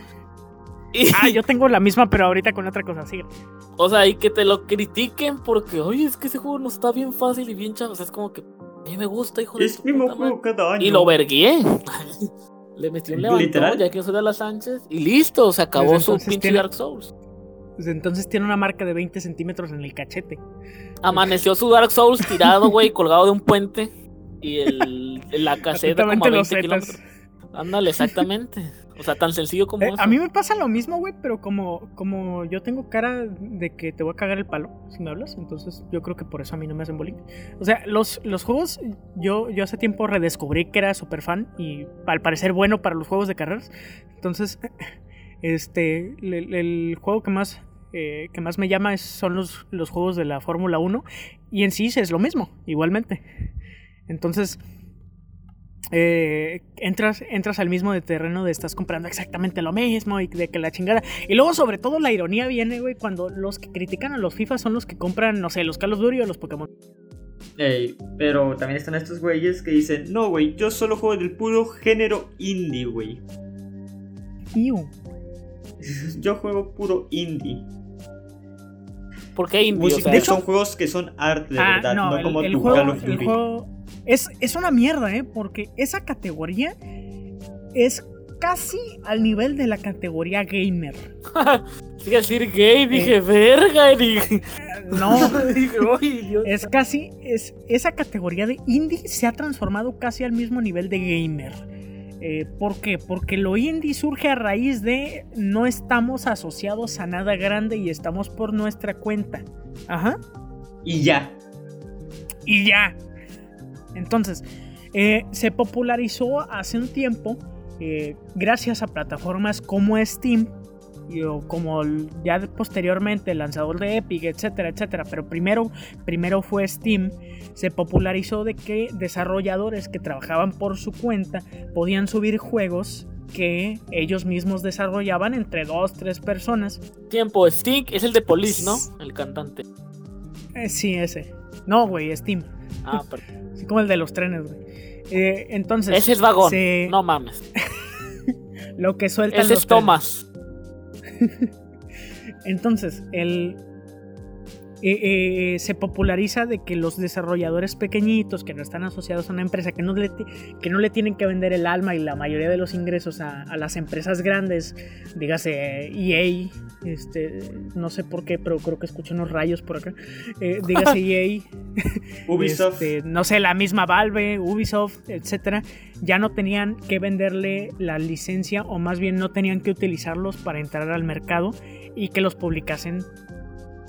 Ah, yo tengo la misma, pero ahorita con otra cosa, sigue. O sea, y que te lo critiquen porque, oye, es que ese juego no está bien fácil y bien chavo. O sea, es como que a mí me gusta, hijo de Es mismo juego cada año. Y lo vergué. Le metí un levantón, ya que las Sánchez, y listo, se acabó pues su pinche Dark Souls. Pues entonces tiene una marca de 20 centímetros en el cachete. Amaneció su Dark Souls tirado, güey, colgado de un puente. Y el, la caseta como a 20 kilómetros. Ándale, exactamente. O sea, tan sencillo como eh, A mí me pasa lo mismo, güey, pero como, como yo tengo cara de que te voy a cagar el palo si me hablas, entonces yo creo que por eso a mí no me hacen bullying. O sea, los, los juegos, yo, yo hace tiempo redescubrí que era súper fan y al parecer bueno para los juegos de carreras. Entonces, este, el, juego que más, eh, que más me llama son los, los juegos de la Fórmula 1 y en sí es lo mismo, igualmente. Entonces eh, entras, entras al mismo de terreno de estás comprando exactamente lo mismo y de que la chingada. Y luego, sobre todo, la ironía viene, güey, cuando los que critican a los FIFA son los que compran, no sé, los Carlos Durio o los Pokémon. pero también están estos güeyes que dicen, no, güey, yo solo juego del puro género indie, güey. Yo juego puro indie. ¿Por qué indie? de hecho, son juegos que son arte, de ah, verdad, no, como tu juego, el juego es, es una mierda, ¿eh? Porque esa categoría es casi al nivel de la categoría gamer. Dije decir gay, dije eh, verga, dije. No, dije, es casi, es, esa categoría de indie se ha transformado casi al mismo nivel de gamer. Eh, ¿Por qué? Porque lo indie surge a raíz de no estamos asociados a nada grande y estamos por nuestra cuenta. Ajá. Y ya. Y ya. Entonces, eh, se popularizó hace un tiempo eh, gracias a plataformas como Steam o como ya posteriormente el lanzador de Epic, etcétera, etcétera. Pero primero, primero fue Steam. Se popularizó de que desarrolladores que trabajaban por su cuenta podían subir juegos que ellos mismos desarrollaban entre dos, tres personas. Tiempo, Sting es el de Police, ¿no? El cantante. Eh, sí, ese. No, güey, Steam. Ah, pero... Así como el de los trenes, güey. Eh, entonces. Ese es vagón. No mames. lo que suelta. Ese es Thomas. entonces, el, eh, eh, se populariza de que los desarrolladores pequeñitos que no están asociados a una empresa, que no le, que no le tienen que vender el alma y la mayoría de los ingresos a, las empresas grandes, dígase EA, este, no sé por qué, pero creo que escucho unos rayos por acá, eh, dígase EA, Ubisoft, este, no sé, la misma Valve, Ubisoft, etcétera, ya no tenían que venderle la licencia o más bien no tenían que utilizarlos para entrar al mercado y que los publicasen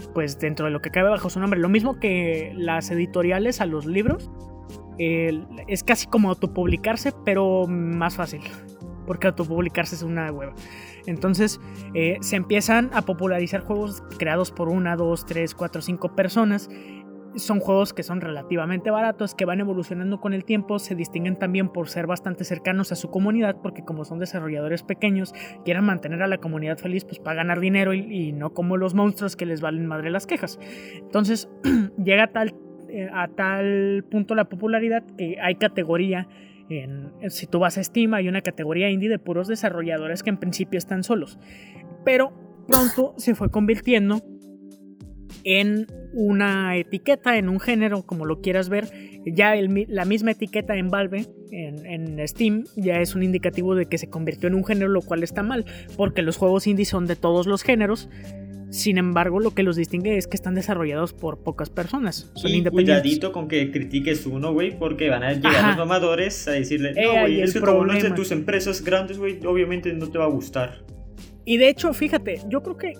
pues dentro de lo que cabe bajo su nombre. Lo mismo que las editoriales a los libros. es casi como autopublicarse, pero más fácil. Porque autopublicarse es una hueva. Entonces eh, se empiezan a popularizar juegos creados por una, dos, tres, cuatro, cinco personas son juegos que son relativamente baratos, que van evolucionando con el tiempo, se distinguen también por ser bastante cercanos a su comunidad, porque como son desarrolladores pequeños, quieren mantener a la comunidad feliz, pues para ganar dinero y, no como los monstruos que les valen madre las quejas. Entonces llega a tal, eh, a tal punto la popularidad que hay categoría. En, si tú vas a Steam hay una categoría indie de puros desarrolladores que en principio están solos. Pero pronto se fue convirtiendo en una etiqueta, en un género, como lo quieras ver. Ya la misma etiqueta en Valve, en, Steam, ya es un indicativo de que se convirtió en un género, lo cual está mal, porque los juegos indie son de todos los géneros. Sin embargo, lo que los distingue es que están desarrollados por pocas personas. Son y cuidadito con que critiques uno, güey, porque van a llegar los mamadores a decirle, no, güey, es que como no es de tus empresas grandes, güey, obviamente no te va a gustar. Y de hecho, fíjate, yo creo que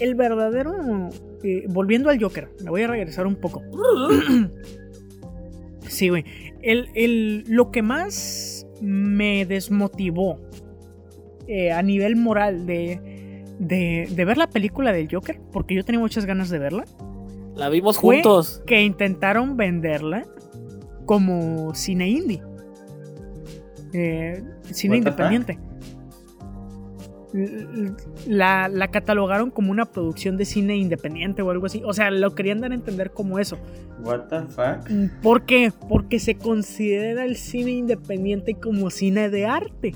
el verdadero eh, volviendo al Joker, me voy a regresar un poco. sí, güey. El, lo que más me desmotivó eh, a nivel moral de, de, ver la película del Joker, porque yo tenía muchas ganas de verla. La vimos juntos. Que intentaron venderla como cine indie. Eh, cine independiente la, la, catalogaron como una producción de cine independiente o algo así. O sea, lo querían dar a entender como eso. What the fuck? Mm, ¿Por qué? Porque se considera el cine independiente como cine de arte.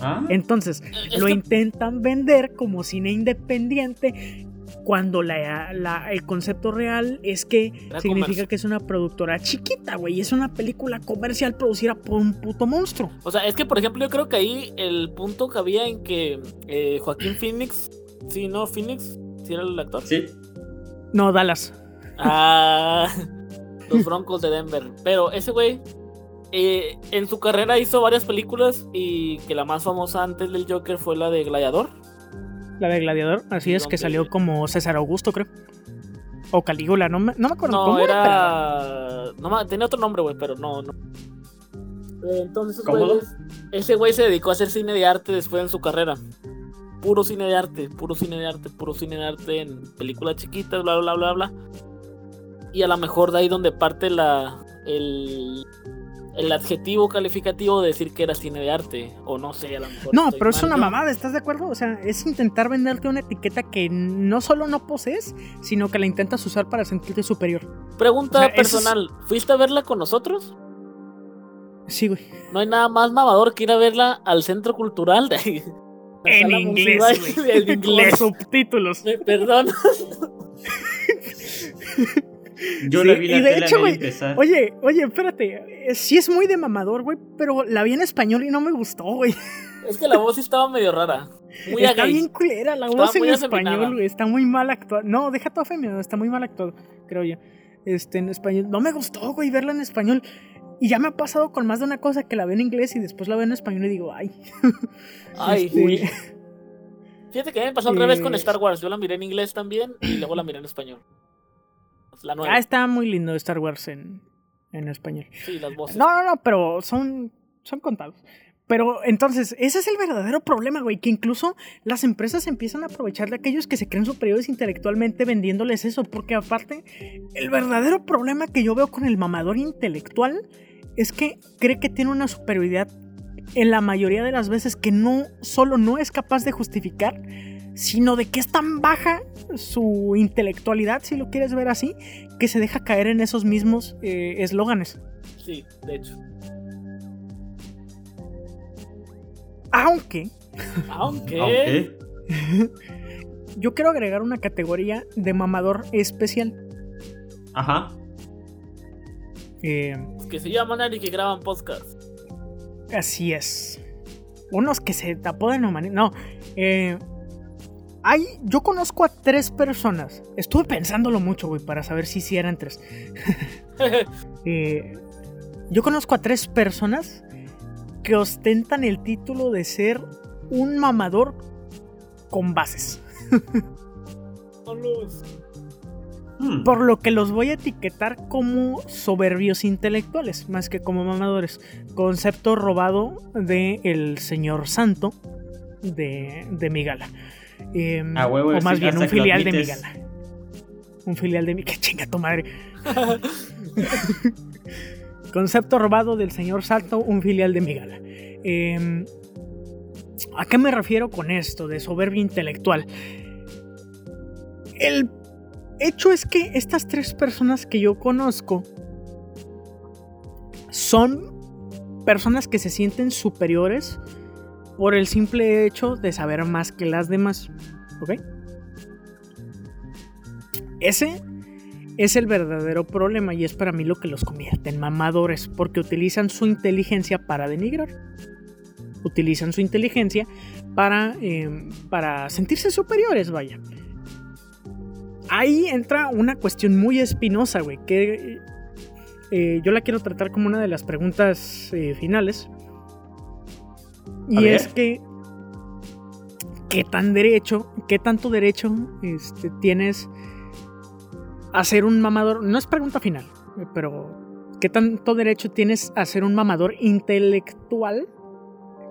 ¿Ah? Entonces, lo intentan vender como cine independiente cuando la, el concepto real es que significa que es una productora chiquita, güey. Es una película comercial producida por un puto monstruo. O sea, es que, por ejemplo, yo creo que ahí el punto cabía en que eh, Joaquín Phoenix, sí, ¿no? Phoenix, ¿sí era el actor? Sí. No, Dallas. Ah, los Broncos de Denver. Pero ese güey eh, en su carrera hizo varias películas y que la más famosa antes del Joker fue la de Gladiador. La de Gladiador, así es, que salió como César Augusto, creo. O Calígula, no me, no me acuerdo no, cómo era. No, tenía otro nombre, güey, pero no. no. Entonces, ese güey se dedicó a hacer cine de arte después en su carrera. Puro cine de arte, puro cine de arte, puro cine de arte en películas chiquitas, bla, bla, bla, bla. Y a lo mejor de ahí donde parte la. El, el adjetivo calificativo de decir que era cine de arte, o no sé, a lo mejor. No, pero es una mamada, ¿estás de acuerdo? O sea, es intentar venderte una etiqueta que no solo no posees, sino que la intentas usar para sentirte superior. Pregunta personal, ¿fuiste a verla con nosotros? Sí, güey. No hay nada más mamador que ir a verla al centro cultural. De... en inglés, güey. en inglés. Con subtítulos. perdón. Yo la vi la y de hecho, güey, oye, oye, espérate, eh, sí es muy de mamador, güey, pero la vi en español y no me gustó, güey. Es que la voz estaba medio rara. Muy está bien culera la voz en español, güey, está muy mal actuada. No, deja todo femenino, está muy mal actuado, creo yo. Este, en español, no me gustó, güey, verla en español. Y ya me ha pasado con más de una cosa que la veo en inglés y después la veo en español y digo, ay. Ay, este... Fíjate que a mí me pasó al revés con eh, Star Wars. Yo la miré en inglés también y luego la miré en español. Ah, está muy lindo Star Wars en, español. Sí, las voces. No, no, no, pero son, son contados. Pero entonces, ese es el verdadero problema, güey, que incluso las empresas empiezan a aprovechar de aquellos que se creen superiores intelectualmente vendiéndoles eso, porque aparte, el verdadero problema que yo veo con el mamador intelectual es que cree que tiene una superioridad en la mayoría de las veces que no solo no es capaz de justificar, sino de que es tan baja su intelectualidad, si lo quieres ver así, que se deja caer en esos mismos eh, eslóganes. sí, de hecho. Aunque. Aunque. yo quiero agregar una categoría de mamador especial. Ajá. Eh, que se llaman y que graban podcast. Así es. Unos que se tapó de no No. Eh, hay, yo conozco a tres personas. Estuve pensándolo mucho, güey, para saber si sí eran tres. Eh, yo conozco a tres personas que ostentan el título de ser un mamador con bases. Hmm. Por lo que los voy a etiquetar como soberbios intelectuales, más que como mamadores. Concepto robado del el señor santo de, de Em, o más bien un filial de Migala. Un filial de Migala. Chinga tu madre. Concepto robado del señor santo, un filial de Migala. Em, ¿A qué me refiero con esto de soberbia intelectual? El hecho es que estas tres personas que yo conozco son personas que se sienten superiores por el simple hecho de saber más que las demás. ¿Ok? Ese es el verdadero problema y es para mí lo que los convierte en mamadores porque utilizan su inteligencia para denigrar. Utilizan su inteligencia para, em, para sentirse superiores, vaya ahí entra una cuestión muy espinosa, güey, que eh, yo la quiero tratar como una de las preguntas eh, finales. Y es que, ¿qué tan derecho, qué tanto derecho este, tienes a ser un mamador? No es pregunta final, pero ¿qué tanto derecho tienes a ser un mamador intelectual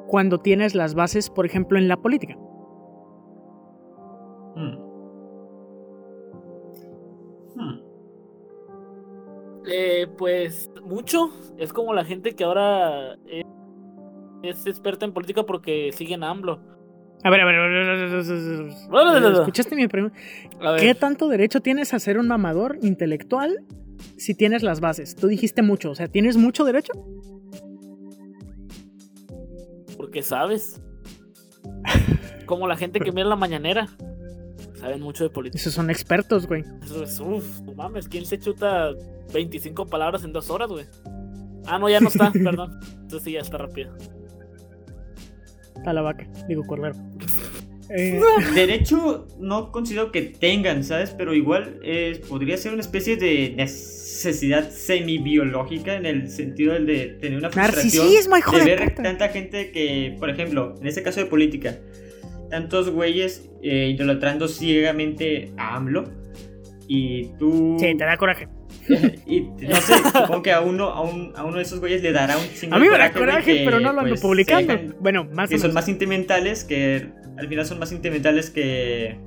cuando tienes las bases, por ejemplo, en la política? Hmm. Eh, pues mucho. Es como la gente que ahora es, experta en política porque siguen a AMLO. A ver, a ver, ¿escuchaste mi pregunta? ¿Qué tanto derecho tienes a ser un mamador intelectual si tienes las bases? Tú dijiste mucho, o sea, ¿tienes mucho derecho? Porque sabes. Como la gente que mira la mañanera. Saben mucho de política. Esos son expertos, güey. Eso es, uff, no mames, ¿quién se chuta 25 palabras en dos horas, güey? Ah, no, ya no está, perdón. Entonces sí, ya está rápido. Está la vaca, digo cordero. Eh, derecho no considero que tengan, ¿sabes? Pero igual eh, podría ser una especie de necesidad semi-biológica en el sentido de tener una frustración de ver tanta gente que, por ejemplo, en este caso de política, tantos güeyes eh, idolatrando ciegamente a AMLO y tú... Sí, te da coraje. y no sé, supongo que a uno, a, uno de esos güeyes le dará un chingo A mí me da coraje, pero no lo ando pues, publicando. bueno, más Que son más sentimentales, que al final son más sentimentales que,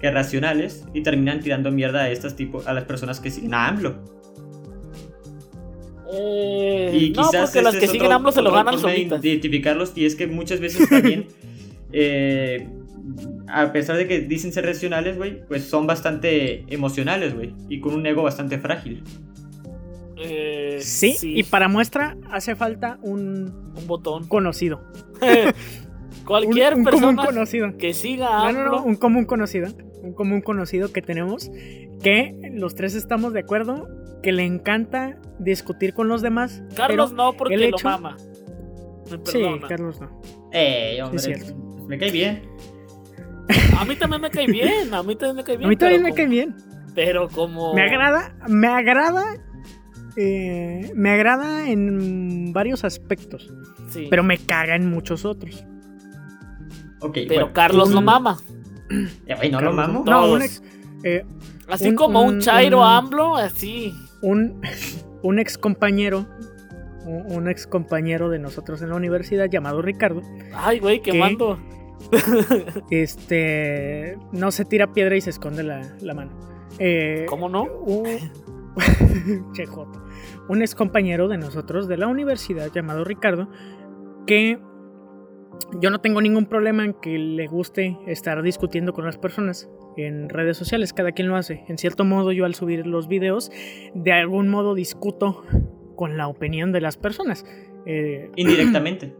que racionales y terminan tirando mierda a estas tipos, a las personas que siguen a AMLO. Eh, y quizás no, las que siguen AMLO se lo ganan solitas. Identificarlos y es que muchas veces también eh, a pesar de que dicen ser racionales, güey, pues son bastante emocionales, güey, y con un ego bastante frágil. Eh, ¿Sí? y para muestra hace falta un, un botón conocido. Cualquier un, persona común conocido. que siga. No, no, no, un común conocido. Un común conocido que tenemos. Que los tres estamos de acuerdo. Que le encanta discutir con los demás. Carlos no, porque lo mama. Sí, Carlos no. Eh, hombre. Es cierto. Me cae bien. A mí también me cae bien, a mí también me cae bien. A mí también me cae bien. Pero como... Me agrada, me agrada, eh, me agrada en varios aspectos. Sí. Pero me caga en muchos otros. Ok, pero Carlos lo mama. Eh, no lo mamo. No, un ex, eh, así como un, Chairo AMLO, así. Un, un ex compañero un ex compañero de nosotros en la universidad llamado Ricardo. Ay, güey, quemando. este. No se tira piedra y se esconde la, mano. Eh, ¿Cómo no? Un, Un ex compañero de nosotros de la universidad llamado Ricardo. Que yo no tengo ningún problema en que le guste estar discutiendo con las personas en redes sociales, cada quien lo hace. En cierto modo yo al subir los videos, de algún modo discuto con la opinión de las personas. Eh, indirectamente.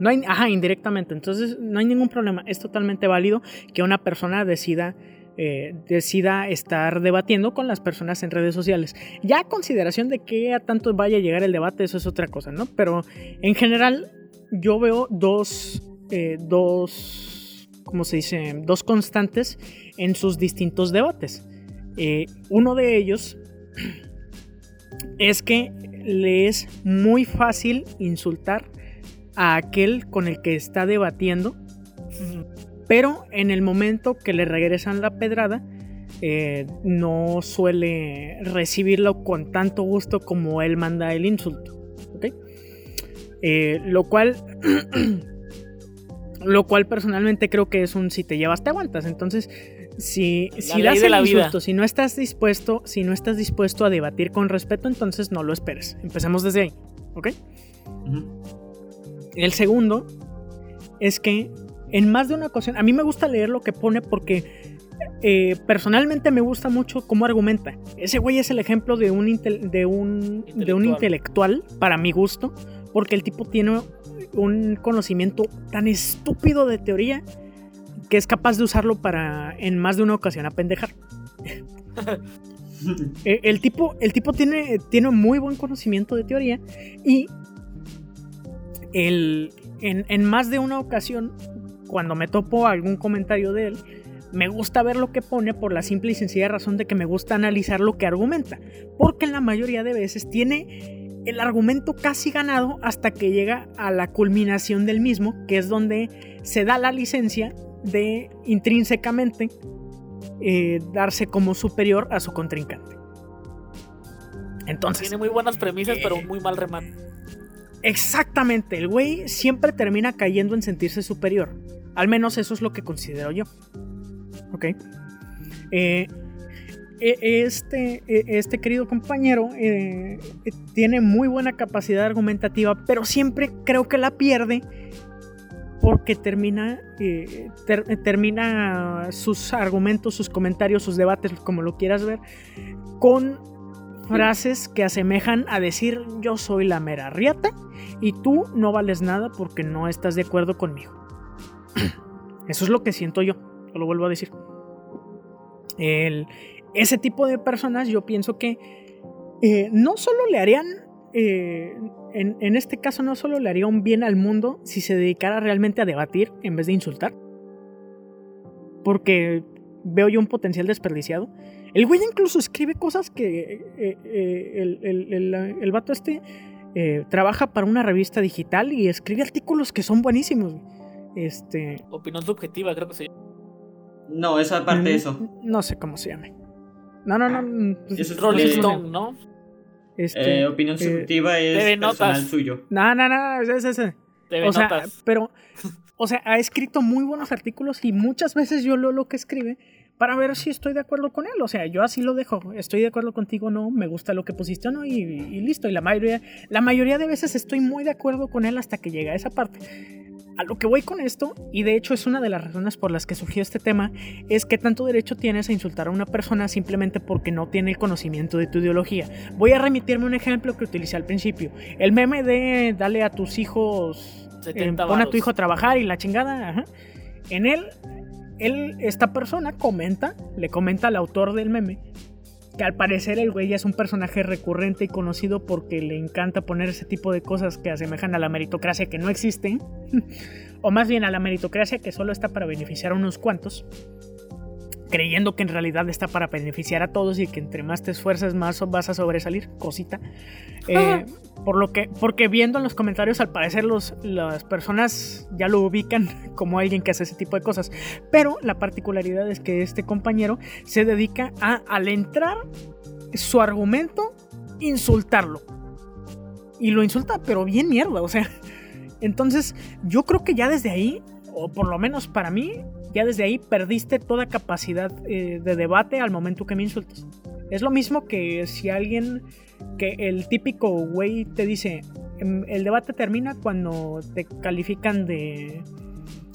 No hay, ajá, indirectamente. Entonces no hay ningún problema. Es totalmente válido que una persona decida eh, decida estar debatiendo con las personas en redes sociales. Ya a consideración de que a tanto vaya a llegar el debate, eso es otra cosa, ¿no? Pero en general yo veo dos, eh, dos, ¿cómo se dice? Dos constantes en sus distintos debates. Eh, uno de ellos es que le es muy fácil insultar a aquel con el que está debatiendo, pero en el momento que le regresan la pedrada, eh, no suele recibirlo con tanto gusto como él manda el insulto. Eh, lo cual. lo cual personalmente creo que es un si te llevas, te aguantas. Entonces, si, si das el insulto, si no estás dispuesto, si no estás dispuesto a debatir con respeto, entonces no lo esperes. Empecemos desde ahí. ¿Ok? El segundo es que en más de una ocasión, a mí me gusta leer lo que pone porque eh, personalmente me gusta mucho cómo argumenta. Ese güey es el ejemplo de un, de un, de un intelectual, para mi gusto, porque el tipo tiene un conocimiento tan estúpido de teoría que es capaz de usarlo para en más de una ocasión apendejar. Eh, el tipo, el tipo tiene, tiene muy buen conocimiento de teoría y el, en, en, más de una ocasión, cuando me topo algún comentario de él, me gusta ver lo que pone por la simple y sencilla razón de que me gusta analizar lo que argumenta, porque en la mayoría de veces tiene el argumento casi ganado hasta que llega a la culminación del mismo, que es donde se da la licencia de intrínsecamente eh, darse como superior a su contrincante. Entonces. Tiene muy buenas premisas, pero un muy mal remate. Exactamente, el güey siempre termina cayendo en sentirse superior. Al menos eso es lo que considero yo. ¿Ok? Eh, e, este, e, este querido compañero eh, tiene muy buena capacidad argumentativa, pero siempre creo que la pierde porque termina, eh, termina sus argumentos, sus comentarios, sus debates, como lo quieras ver, con frases que asemejan a decir yo soy la mera riata y tú no vales nada porque no estás de acuerdo conmigo. Eso es lo que siento yo, lo vuelvo a decir. Ese tipo de personas yo pienso que eh, no solo le harían, eh, en, este caso no solo le haría un bien al mundo si se dedicara realmente a debatir en vez de insultar, porque veo yo un potencial desperdiciado. El güey incluso escribe cosas que eh, el, el, el, vato este trabaja para una revista digital y escribe artículos que son buenísimos. Este... Opinión subjetiva, creo que se No, esa aparte de eso. No sé cómo se llame. No, no, no. Mm, pues, es Rolling Stone, ¿no? Este, eh, opinión eh, subjetiva es personal suyo. No, no, no, es ese. O sea, pero, o sea, ha escrito muy buenos artículos y muchas veces yo leo lo que escribe para ver si estoy de acuerdo con él. O sea, yo así lo dejo. Estoy de acuerdo contigo, no, me gusta lo que pusiste o no, y, y, listo. Y la mayoría, la mayoría de veces estoy muy de acuerdo con él hasta que llega a esa parte. A lo que voy con esto, y de hecho es una de las razones por las que surgió este tema, es que tanto derecho tienes a insultar a una persona simplemente porque no tiene el conocimiento de tu ideología. Voy a remitirme un ejemplo que utilicé al principio. El meme de dale a tus hijos, eh, pon a tu hijo a trabajar y la chingada. En él, él, esta persona comenta, le comenta al autor del meme, que al parecer el güey es un personaje recurrente y conocido porque le encanta poner ese tipo de cosas que asemejan a la meritocracia que no existe, o más bien a la meritocracia que solo está para beneficiar a unos cuantos creyendo que en realidad está para beneficiar a todos y que entre más te esfuerces más vas a sobresalir, cosita. Eh, por lo que, porque viendo en los comentarios al parecer los, las personas ya lo ubican como alguien que hace ese tipo de cosas. Pero la particularidad es que este compañero se dedica a, al entrar su argumento, insultarlo. Y lo insulta, pero bien mierda, o sea. Entonces, yo creo que ya desde ahí, o por lo menos para mí, ya desde ahí perdiste toda capacidad eh, de debate al momento que me insultas. Es lo mismo que si alguien, que el típico güey te dice, em, el debate termina cuando te califican de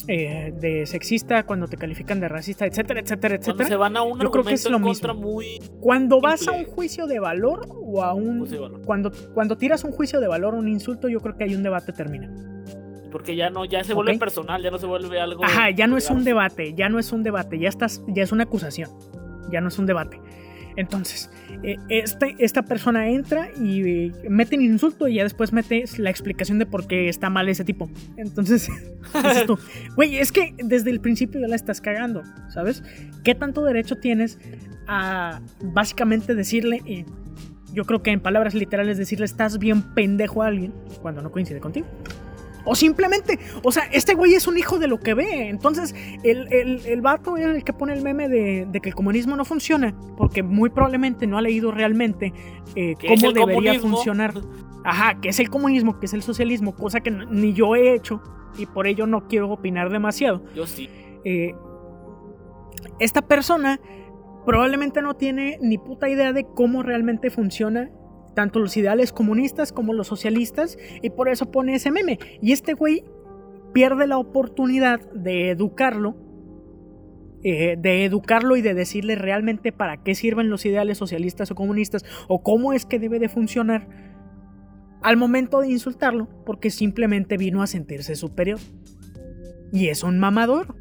eh, de sexista, cuando te califican de racista, etcétera, etcétera, etcétera. Cuando se van a un Yo creo que es lo mismo. Muy cuando vas a un juicio de valor o a un cuando cuando tiras un juicio de valor o un insulto, yo creo que hay un debate termina. Porque ya no ya se vuelve personal, ya no se vuelve algo Ajá, ya no es un debate, ya no es un debate, ya estás ya es una acusación. Ya no es un debate. Entonces, eh, este, esta persona entra y mete un insulto y ya después mete la explicación de por qué está mal ese tipo. Entonces, dices tú, güey, es que desde el principio ya la estás cagando, ¿sabes? ¿Qué tanto derecho tienes a básicamente decirle, y yo creo que en palabras literales decirle, estás bien pendejo a alguien cuando no coincide contigo? O simplemente, o sea, este güey es un hijo de lo que ve. Entonces, el, el, el vato es el que pone el meme de, que el comunismo no funciona, porque muy probablemente no ha leído realmente eh, cómo debería funcionar. Ajá, que es el comunismo, que es el socialismo, cosa que ni yo he hecho y por ello no quiero opinar demasiado. Yo sí. Eh, esta persona probablemente no tiene ni puta idea de cómo realmente funciona tanto los ideales comunistas como los socialistas, y por eso pone ese meme. Y este güey pierde la oportunidad de educarlo, eh, de educarlo y de decirle realmente para qué sirven los ideales socialistas o comunistas, o cómo es que debe de funcionar, al momento de insultarlo, porque simplemente vino a sentirse superior. Y es un mamador.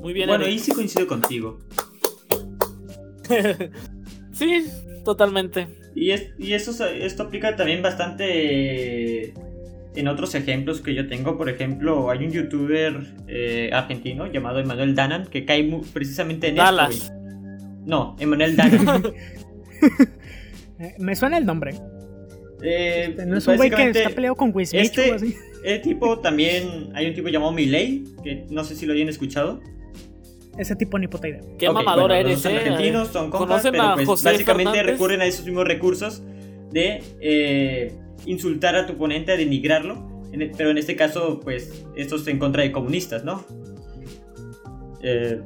Muy bien. Bueno, ahí sí coincido contigo. Sí, totalmente. Y, es, y eso, esto aplica también bastante en otros ejemplos que yo tengo. Por ejemplo, hay un youtuber eh, argentino llamado Emanuel Danan que cae precisamente en Dallas. No, Emanuel Danan. Eh, me suena el nombre. Eh, este, no es un güey que está peleado con Wismich este, o así. El tipo también. Hay un tipo llamado Miley, que no sé si lo hayan escuchado ese tipo ni puta idea. Qué mamadora eres, Son eh? argentinos, son compas, pero pues básicamente recurren a esos mismos recursos de eh, insultar a tu oponente, a denigrarlo. E, pero en este caso, pues, estos en contra de comunistas, ¿no? Eh,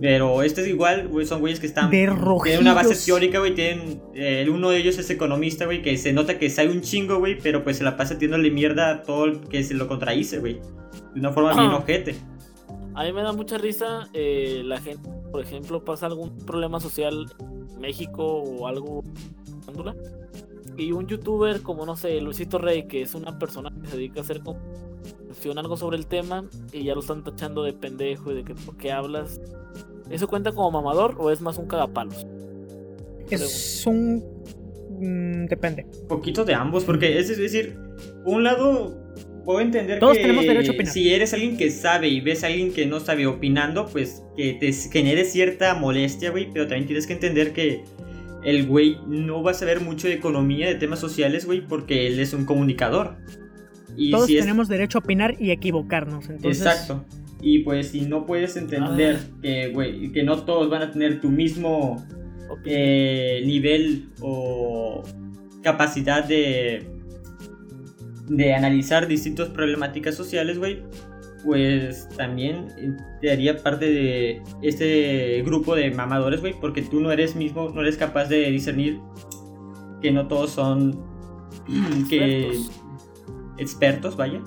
pero este es igual, güey, son güeyes que están. De tienen una base teórica, güey. Tienen. Eh, uno de ellos es economista, güey. Que se nota que sabe un chingo, güey. Pero pues se la pasa tirándole mierda a todo el que se lo contradice, güey. De una forma bien ojete. A mí me da mucha risa eh, la gente, por ejemplo, pasa algún problema social en México o algo y un youtuber como no sé, Luisito Rey, que es una persona que se dedica a hacer algo sobre el tema y ya lo están tachando de pendejo y de que por qué hablas. ¿Eso cuenta como mamador o es más un cagapalos? Es un mm, depende. Poquito de ambos, porque es decir, un lado puedo entender Todos tenemos derecho a opinar. si eres alguien que sabe y ves a alguien que no sabe opinando, pues que te genere cierta molestia, güey, pero también tienes que entender que el güey no va a saber mucho de economía, de temas sociales, güey, porque él es un comunicador. Y Todos tenemos derecho a opinar y equivocarnos, entonces... Exacto. Y pues si no puedes entender ah. que, güey, que no todos van a tener tu mismo eh, nivel o capacidad de de analizar distintas problemáticas sociales, güey, pues también te haría parte de este grupo de mamadores, güey, porque tú no eres mismo, no eres capaz de discernir que no todos son que expertos, vaya.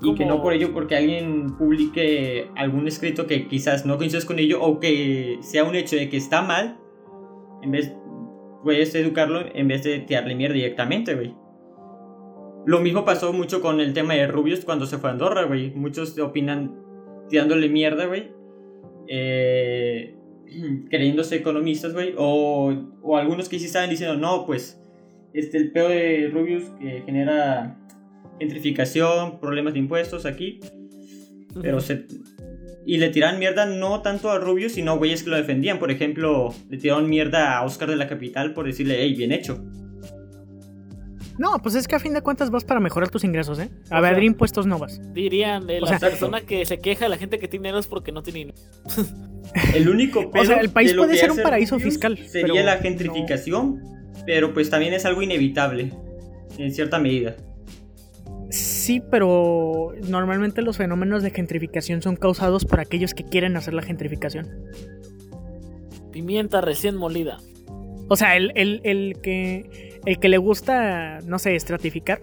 Y que no por ello, porque alguien publique algún escrito que quizás no coincides con ello o que sea un hecho de que está mal, en vez puedes educarlo en vez de tirarle mierda directamente, güey. Lo mismo pasó mucho con el tema de Rubius cuando se fue a Andorra, güey. Muchos opinan tirándole mierda, güey. Eh, creyéndose economistas, güey. O, o, algunos que sí estaban diciendo, no, pues, este, el peor de Rubius que genera gentrificación, problemas de impuestos aquí. Pero se... Y le tiraron mierda no tanto a Rubius, sino güeyes que lo defendían. Por ejemplo, le tiraron mierda a Oscar de la Capital por decirle, hey, bien hecho. No, pues es que a fin de cuentas vas para mejorar tus ingresos, ¿eh? A ver, impuestos no vas. Dirían, eh, la persona que se queja, la gente que tiene dinero es porque no tiene dinero. El único O sea, el país puede ser un paraíso fiscal. Sería la gentrificación, pero pues también es algo inevitable, en cierta medida. Sí, pero normalmente los fenómenos de gentrificación son causados por aquellos que quieren hacer la gentrificación. Pimienta recién molida. O sea, el, el, que, el que le gusta, no sé, estratificar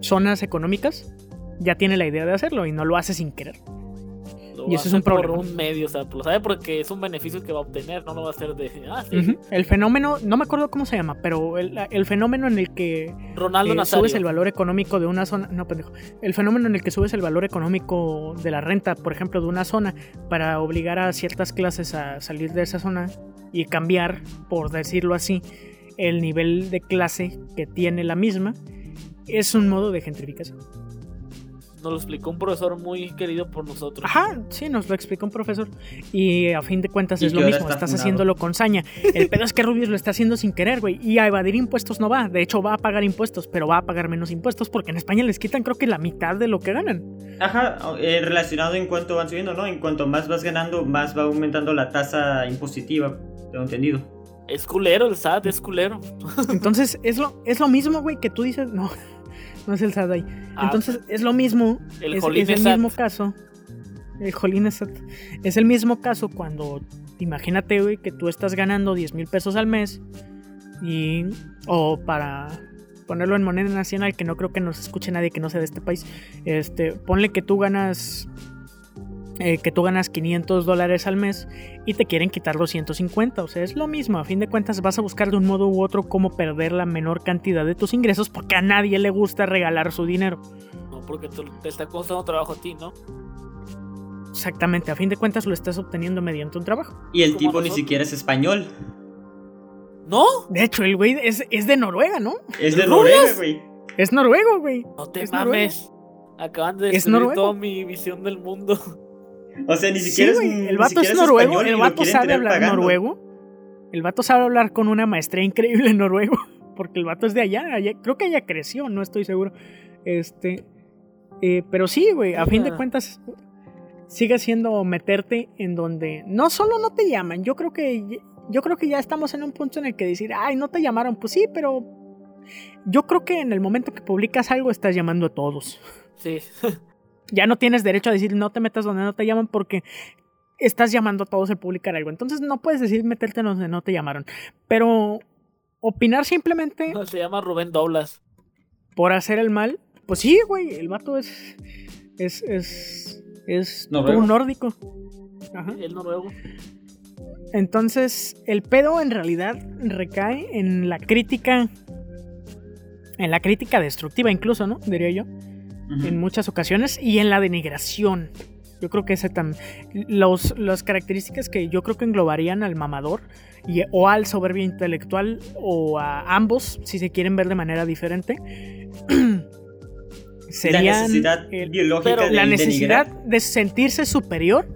zonas económicas, ya tiene la idea de hacerlo y no lo hace sin querer y eso es un problema. Por un medio, o sea, lo sabe porque es un beneficio que va a obtener, no lo va a hacer de. Ah, el fenómeno, no me acuerdo cómo se llama, pero el, fenómeno en el que Ronaldo eh, subes el valor económico de una zona. No, pendejo. El fenómeno en el que subes el valor económico de la renta, por ejemplo, de una zona, para obligar a ciertas clases a salir de esa zona y cambiar, por decirlo así, el nivel de clase que tiene la misma, es un modo de gentrificación nos lo explicó un profesor muy querido por nosotros. Ajá, sí, nos lo explicó un profesor. Y a fin de cuentas es lo mismo, estás haciéndolo con saña. El pedo es que Rubius lo está haciendo sin querer, güey. Y a evadir impuestos no va. De hecho, va a pagar impuestos, pero va a pagar menos impuesstos porque en España les quitan creo que la mitad de lo que ganan. Ajá, eh, relacionado en cuanto van subiendo, ¿no? En cuanto más vas ganando, más va aumentando la tasa impositiva, tengo entendido. Es culero el SAT, es culero. Entonces, es lo, es lo mismo, güey, que tú dices, no, no es el SAT ah, Entonces es lo mismo. El es, el mismo caso. El Jolín Es el mismo caso cuando. Imagínate, güey, que tú estás ganando 10 mil pesos al mes. Y. O para ponerlo en moneda nacional, que no creo que nos escuche nadie que no sea de este país. Este, ponle que tú ganas eh, que tú ganas 500 dólares al mes y te quieren quitar 250. O sea, es lo mismo. A fin de cuentas vas a buscar de un modo u otro cómo perder la menor cantidad de tus ingresos porque a nadie le gusta regalar su dinero. No, porque te está costando trabajo a ti, ¿no? Exactamente, a fin de cuentas lo estás obteniendo mediante un trabajo. Y el tipo ni siquiera es español. ¿No? De hecho, el güey es, de Noruega, ¿no? Es de Noruega, güey. Es noruego, güey. No te mames. Acaban de destruir toda mi visión del mundo. O sea, ni siquiera El vato es noruego, el vato sabe hablar noruego. El vato sabe hablar con una maestría increíble en noruego. Porque el vato es de allá, creo que allá creció, no estoy seguro. Este. Eh, pero sí, güey, a fin de cuentas, sigue siendo meterte en donde no solo no te llaman, yo creo que yo creo que ya estamos en un punto en el que decir, ay, no te llamaron, pues sí, pero yo creo que en el momento que publicas algo estás llamando a todos. Sí. Ya no tienes derecho a decir no te metas donde no te llaman porque estás llamando a todos el publicar algo. Entonces no puedes decir meterte donde no te llamaron. Pero opinar simplemente. No, se llama Rubén Doblas. Por hacer el mal. Pues sí, güey. El vato es. Es. Es. Es un nórdico. Ajá. El noruego. Entonces, el pedo en realidad recae en la crítica. En la crítica destructiva, incluso, ¿no? Diría yo en muchas ocasiones y en la denigración. Yo creo que ese también. Los, las características que yo creo que englobarían al mamador y, o al soberbio intelectual o a ambos, si se quieren ver de manera diferente, serían. La necesidad biológica La necesidad de sentirse superior,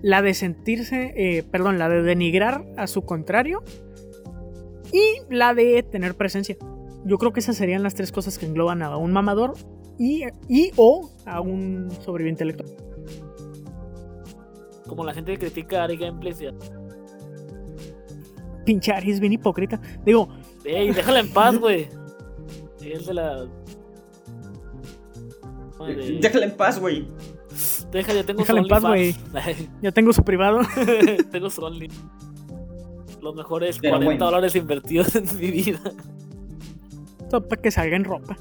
la de sentirse, eh, perdón, la de denigrar a su contrario y la de tener presencia. Yo creo que esas serían las tres cosas que engloban a un mamador y, o a un sobreviviente intelectual. Como la gente que critica a Ari Gameplays. Pinche Ari es bien hipócrita. Digo. Ey, déjala en paz, güey. Es de la. Déjala en paz, güey. Deja, ya tengo Déjala en paz, güey. ya tengo su privado. tengo su Only. Los mejores 40 dólares invertidos en mi vida. Todo para que salga en ropa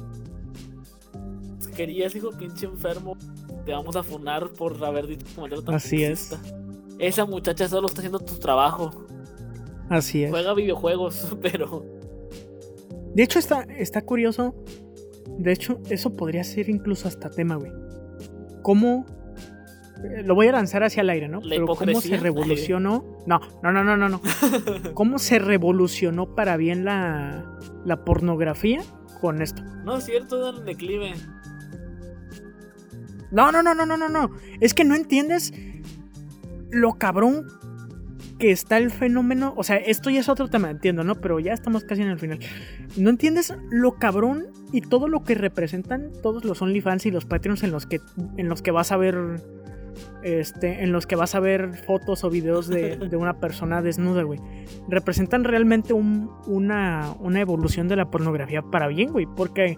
querías, hijo, pinche enfermo. Te vamos a funar por haber dicho comentario tan Así es. Esa muchacha solo está haciendo tu trabajo. Así es. Juega videojuegos, pero. De hecho, está, está curioso. De hecho, eso podría ser incluso hasta tema, güey. ¿Cómo eh, lo voy a lanzar hacia el aire, ¿no? Pero cómo se revolucionó. No, no, no, no, no, no. ¿Cómo se revolucionó para bien la, la pornografía con esto? No es cierto, dan declive. No, no, no, no, no, no, no. Es que no entiendes lo cabrón que está el fenómeno. O sea, esto ya es otro tema, entiendo, ¿no? Pero ya estamos casi en el final. No entiendes lo cabrón y todo lo que representan todos los OnlyFans y los Patreons en los que, en los que vas a ver. Este, en los que vas a ver fotos o videos de, una persona desnuda, güey. Representan realmente una, una evolución de la pornografía para bien, güey. Porque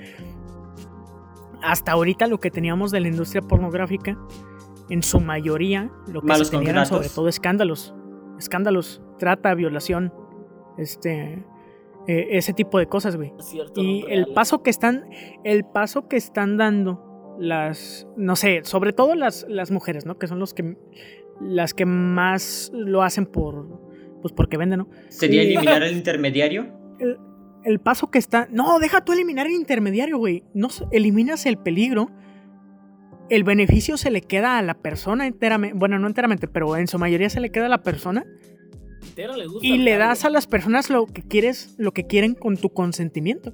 hasta ahorita lo que teníamos de la industria pornográfica, en su mayoría, lo que se tenía eran sobre todo escándalos. Escándalos, trata, violación. este eh, ese tipo de cosas, güey. y el paso que están el paso que están dando las no sé, sobre todo las, las mujeres, ¿no? Que son los que las que más lo hacen por pues porque venden, ¿no? ¿Sería eliminar el intermediario? El, paso que está. No, deja tú eliminar el intermediario, güey. No eliminas el peligro. El beneficio se le queda a la persona enteramente. Bueno, no enteramente, pero en su mayoría se le queda a la persona. y le das a las personas lo que quieres, lo que quieren con tu consentimiento.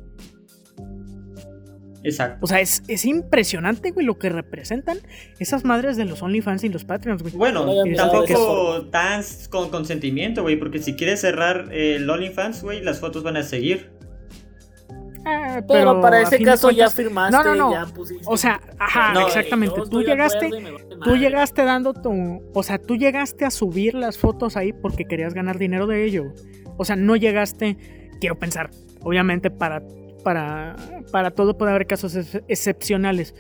Exacto. O sea, es, es, impresionante, güey, lo que representan esas madres de los OnlyFans y los Patreons, güey. Bueno, tampoco tan con consentimiento, güey, porque si quieres cerrar el OnlyFans, güey, las fotos van a seguir. Ah, pero, para ese caso ya firmaste, no, no, no. ya pusiste. O sea, ajá, exactamente. Tú llegaste, tú llegaste dando tu, o sea, tú llegaste a subir las fotos ahí porque querías ganar dinero de ello. O sea, no llegaste, quiero pensar, obviamente para para, para todo puede haber casos excepcionales.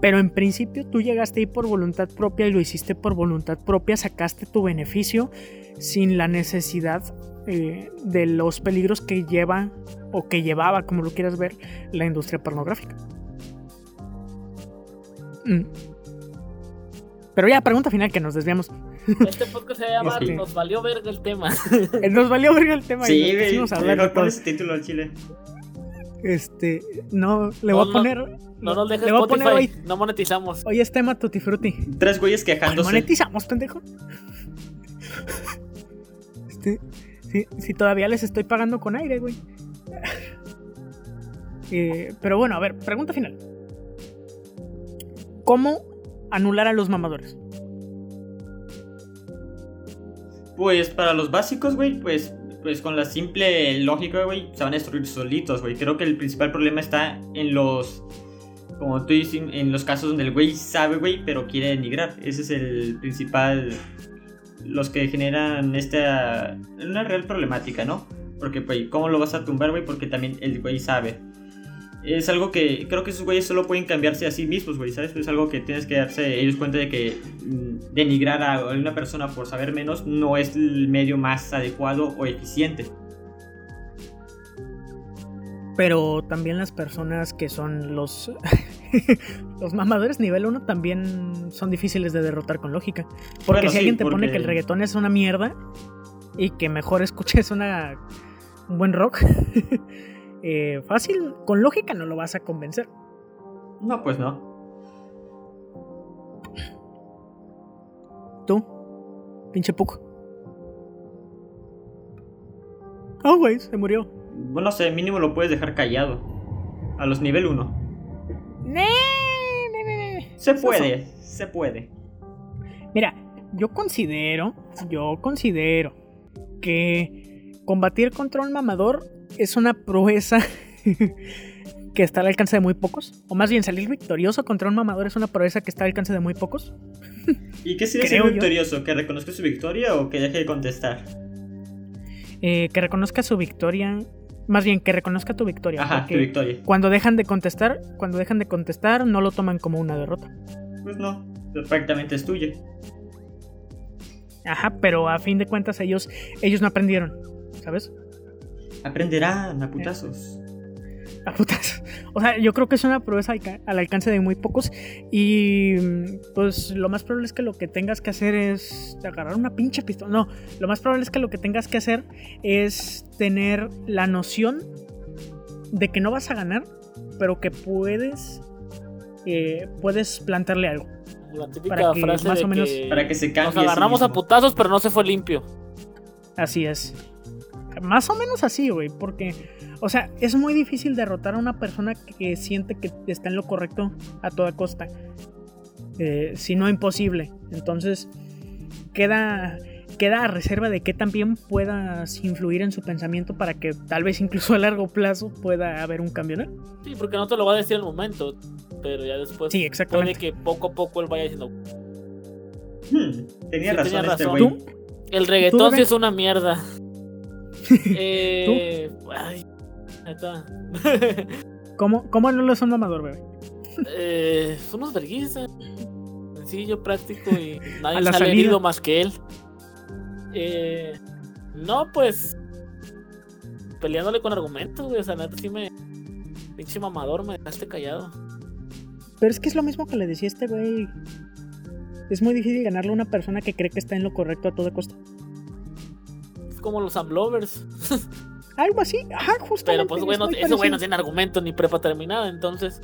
Pero en principio tú llegaste ahí por voluntad propia y lo hiciste por voluntad propia, sacaste tu beneficio sin la necesidad eh, de los peligros que lleva o que llevaba, como lo quieras ver, la industria pornográfica. Mm. Pero ya, pregunta final que nos desviamos. Este podcast se llama Nos valió verga el tema. nos valió verga el tema. Sí, y nos hablar de ese título al chile. Este, no, le voy a poner. No, nos dejes Spotify, no monetizamos. Hoy es tema Tutti Frutti. Tres güeyes quejándose. monetizamos, pendejo. Este, si, todavía les estoy pagando con aire, güey. Eh, pero bueno, a ver, pregunta final. ¿Cómo anular a los mamadores? Pues para los básicos, güey, pues pues con la simple lógica, güey, se van a destruir solitos, güey. Creo que el principal problema está en los, como tú dices, en los casos donde el güey sabe, güey, pero quiere denigrar. Ese es el principal, los que generan esta, una real problemática, ¿no? Porque, güey, ¿cómo lo vas a tumbar, güey? Porque también el güey sabe es algo que creo que esos güeyes solo pueden cambiarse a sí mismos, güey, ¿sabes? Es algo que tienes que darse ellos cuenta de que mm, denigrar a una persona por saber menos no es el medio más adecuado o eficiente. Pero también las personas que son los los mamadores nivel 1 también son difíciles de derrotar con lógica. Porque si alguien te pone que el reggaetón es una mierda y que mejor escuches una un buen rock Eh, fácil, con lógica no lo vas a convencer. No, pues no. ¿Tú? Pinche poco. Oh, güey, se murió. Bueno, no sé, mínimo lo puedes dejar callado. A los nivel 1. Se puede, se puede. Mira, yo considero, yo considero que combatir contra un mamador es una proeza que está al alcance de muy pocos. O más bien, salir victorioso contra un mamador es una proeza que está al alcance de muy pocos. ¿Y qué sería ser victorioso? ¿Que reconozca su victoria o que deje de contestar? Eh, que reconozca su victoria. Más bien, que reconozca tu victoria. Ajá, tu victoria. Cuando dejan de contestar, cuando dejan de contestar, no lo toman como una derrota. Pues no, perfectamente es tuya. Ajá, pero a fin de cuentas ellos, ellos no aprendieron, ¿sabes? Aprenderán a putazos. A putazos. O sea, yo creo que es una prueba al alcance de muy pocos. Y pues lo más probable es que lo que tengas que hacer es agarrar una pinche pistola. No, lo más probable es que lo que tengas que hacer es tener la noción de que no vas a ganar, pero que puedes, eh, puedes plantarle algo. La típica para que frase más o menos para que se cambie. Nos agarramos a putazos, pero no se fue limpio. Así es. Más o menos así, güey, porque, o sea, es muy difícil derrotar a una persona que siente que está en lo correcto a toda costa. Eh, si no imposible. Entonces, queda, queda a reserva de que también puedas influir en su pensamiento para que tal vez incluso a largo plazo pueda haber un cambio, ¿no? Sí, porque no te lo va a decir al momento, pero ya después sí, exactamente. puede que poco a poco él vaya diciendo... Hmm, tenía, razón este güey. El reggaetón sí es una mierda. Eh, ay, está. ¿Cómo, ¿Cómo no lo son amador, bebé? Eh, somos verguistas. Sencillo, práctico y nadie sale herido más que él. Eh, no, pues. peleándole con argumentos, güey. O sea, neta sí me. Pinche mamador, me dejaste callado. Pero es que es lo mismo que le decía este güey. Es muy difícil ganarle a una persona que cree que está en lo correcto a toda costa. Es como los Amlovers. Algo así, ajá, justamente. Pero pues, güey, no, eso, güey, no tiene argumento ni prepa terminada, entonces.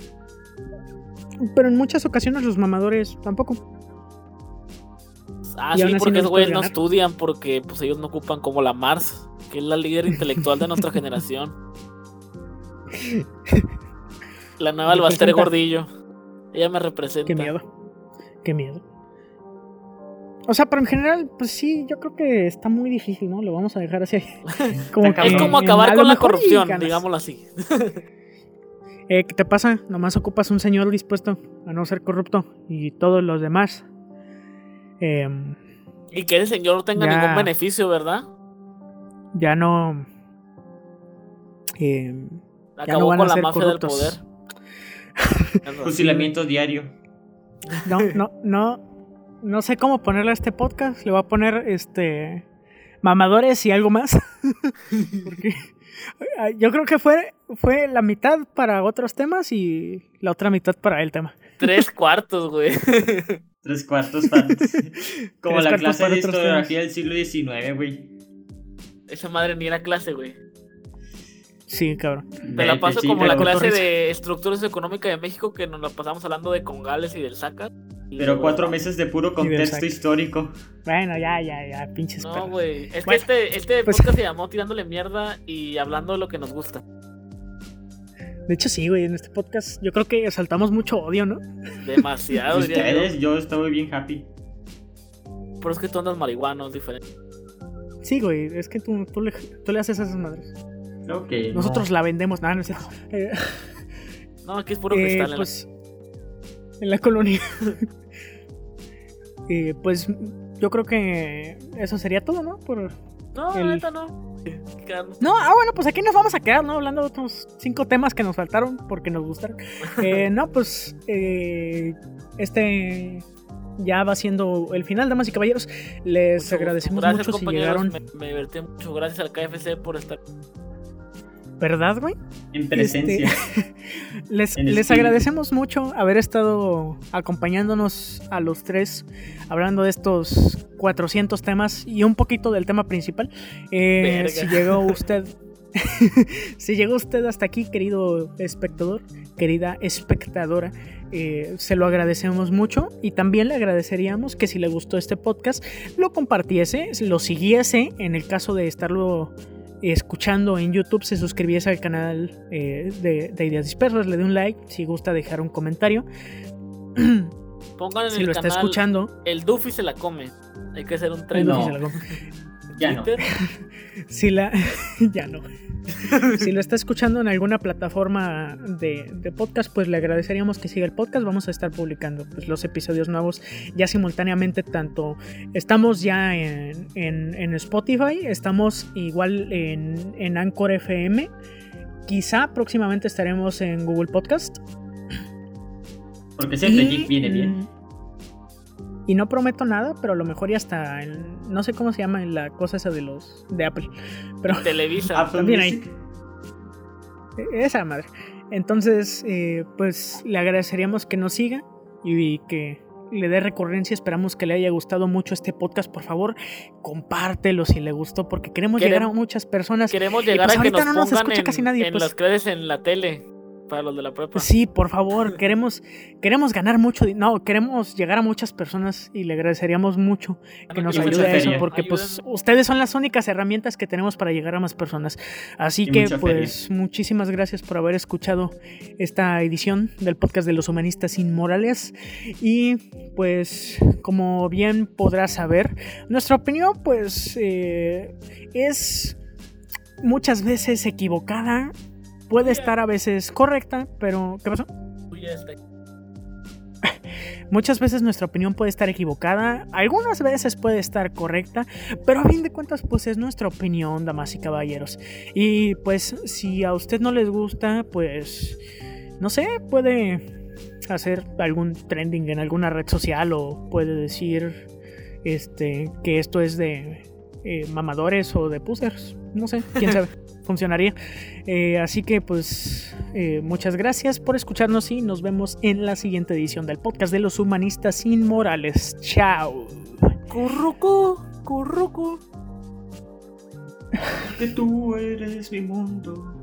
Pero en muchas ocasiones los mamadores tampoco. Ah, sí, porque esos güeyes no estudian porque pues ellos no ocupan como la Mars, que es la líder intelectual de nuestra generación. La nueva Albaster Gordillo. Ella me representa. Qué miedo. Qué miedo. O sea, pero en general, pues sí, yo creo que está muy difícil, ¿no? Lo vamos a dejar así. Como es como acabar con la corrupción, digámoslo así. eh, ¿Qué te pasa? Nomás ocupas un señor dispuesto a no ser corrupto y todos los demás. Eh, y que ese señor no tenga ningún beneficio, ¿verdad? Ya no. Eh, Acabó con la mafia del poder. Fusilamiento diario. No, no, no. No sé cómo ponerle a este podcast. Le voy a poner este. Mamadores y algo más. Porque yo creo que fue, fue la mitad para otros temas y la otra mitad para el tema. Tres cuartos, güey. Tres cuartos para... Como la clase de historiografía del siglo XIX, güey. Esa madre ni era clase, güey. Sí, cabrón. Te la paso como la clase de estructuras económicas de México que nos la pasamos hablando de Congales y del Zaca. Pero cuatro meses de puro contexto histórico. Bueno, ya, ya, ya, pinches. No, güey. Es que este, este pues podcast se llamó Tirándole Mierda y hablando de lo que nos gusta. De hecho, sí, güey. En este podcast yo creo que saltamos mucho odio, ¿no? Demasiado, Ustedes, yo. estoy bien happy. Pero es que tú andas marihuano, es diferente. Sí, güey. Es que tú, tú, le, tú le haces a esas madres. Nosotros la vendemos, nada, no es cierto. no, aquí es puro eh, cristal. Pues, en la colonia. pues yo creo que eso sería todo, ¿no? Por no, el... no. No, ah, bueno, pues aquí nos vamos a quedar, ¿no? Hablando de otros cinco temas que nos faltaron porque nos gustaron. eh, no, pues eh, este ya va siendo el final, damas y caballeros. Les agradecemos mucho si llegaron. Me, me divertí mucho. Gracias al KFC por estar ¿Verdad, güey? En presencia. Este, les, les agradecemos mucho haber estado acompañándonos a los tres hablando de estos 400 temas y un poquito del tema principal. Eh, si llegó usted... si llegó usted hasta aquí, querido espectador, querida espectadora, eh, se lo agradecemos mucho y también le agradeceríamos que si le gustó este podcast lo compartiese, lo siguiese en el caso de estarlo escuchando en YouTube se suscribiese al canal eh, de, Ideas Dispersas, le dé un like, si gusta dejar un comentario. Pongan en si lo está escuchando. El Duffy se la come. Hay que hacer un tren. Ya no. si la. ya no. si lo está escuchando en alguna plataforma de, podcast, pues le agradeceríamos que siga el podcast. Vamos a estar publicando pues, los episodios nuevos ya simultáneamente. Tanto estamos ya en, en, Spotify, estamos igual en, en Anchor FM. Quizá próximamente estaremos en Google Podcast. Porque siempre viene bien. Y no prometo nada, pero a lo mejor ya está. no sé cómo se llama la cosa esa de los. de Apple. Pero. Televisa. también ahí. E, esa madre. Entonces, eh, pues le agradeceríamos que nos siga y que le dé recurrencia. Esperamos que le haya gustado mucho este podcast. Por favor, compártelo si le gustó, porque queremos, llegar a muchas personas. Queremos llegar pues a que nos no pongan en, casi nadie, en pues. las redes en la tele para los de la prepa. Sí, por favor, queremos, queremos ganar mucho, no, queremos llegar a muchas personas y le agradeceríamos mucho que nos ayude a eso, porque pues ustedes son las únicas herramientas que tenemos para llegar a más personas. Así que pues muchísimas gracias por haber escuchado esta edición del podcast de los humanistas inmorales y pues como bien podrás saber, nuestra opinión pues eh, es muchas veces equivocada puede estar a veces correcta, pero ¿qué pasó? Muchas veces nuestra opinión puede estar equivocada, algunas veces puede estar correcta, pero a fin de cuentas pues es nuestra opinión, damas y caballeros. Y pues si a usted no les gusta, pues no sé, puede hacer algún trending en alguna red social o puede decir este que esto es de eh, mamadores o de pusers, no sé, quién sabe. funcionaría. Eh, así que pues eh, muchas gracias por escucharnos y nos vemos en la siguiente edición del podcast de los humanistas inmorales. Chao. Curruco, curruco. Que tú eres mi mundo.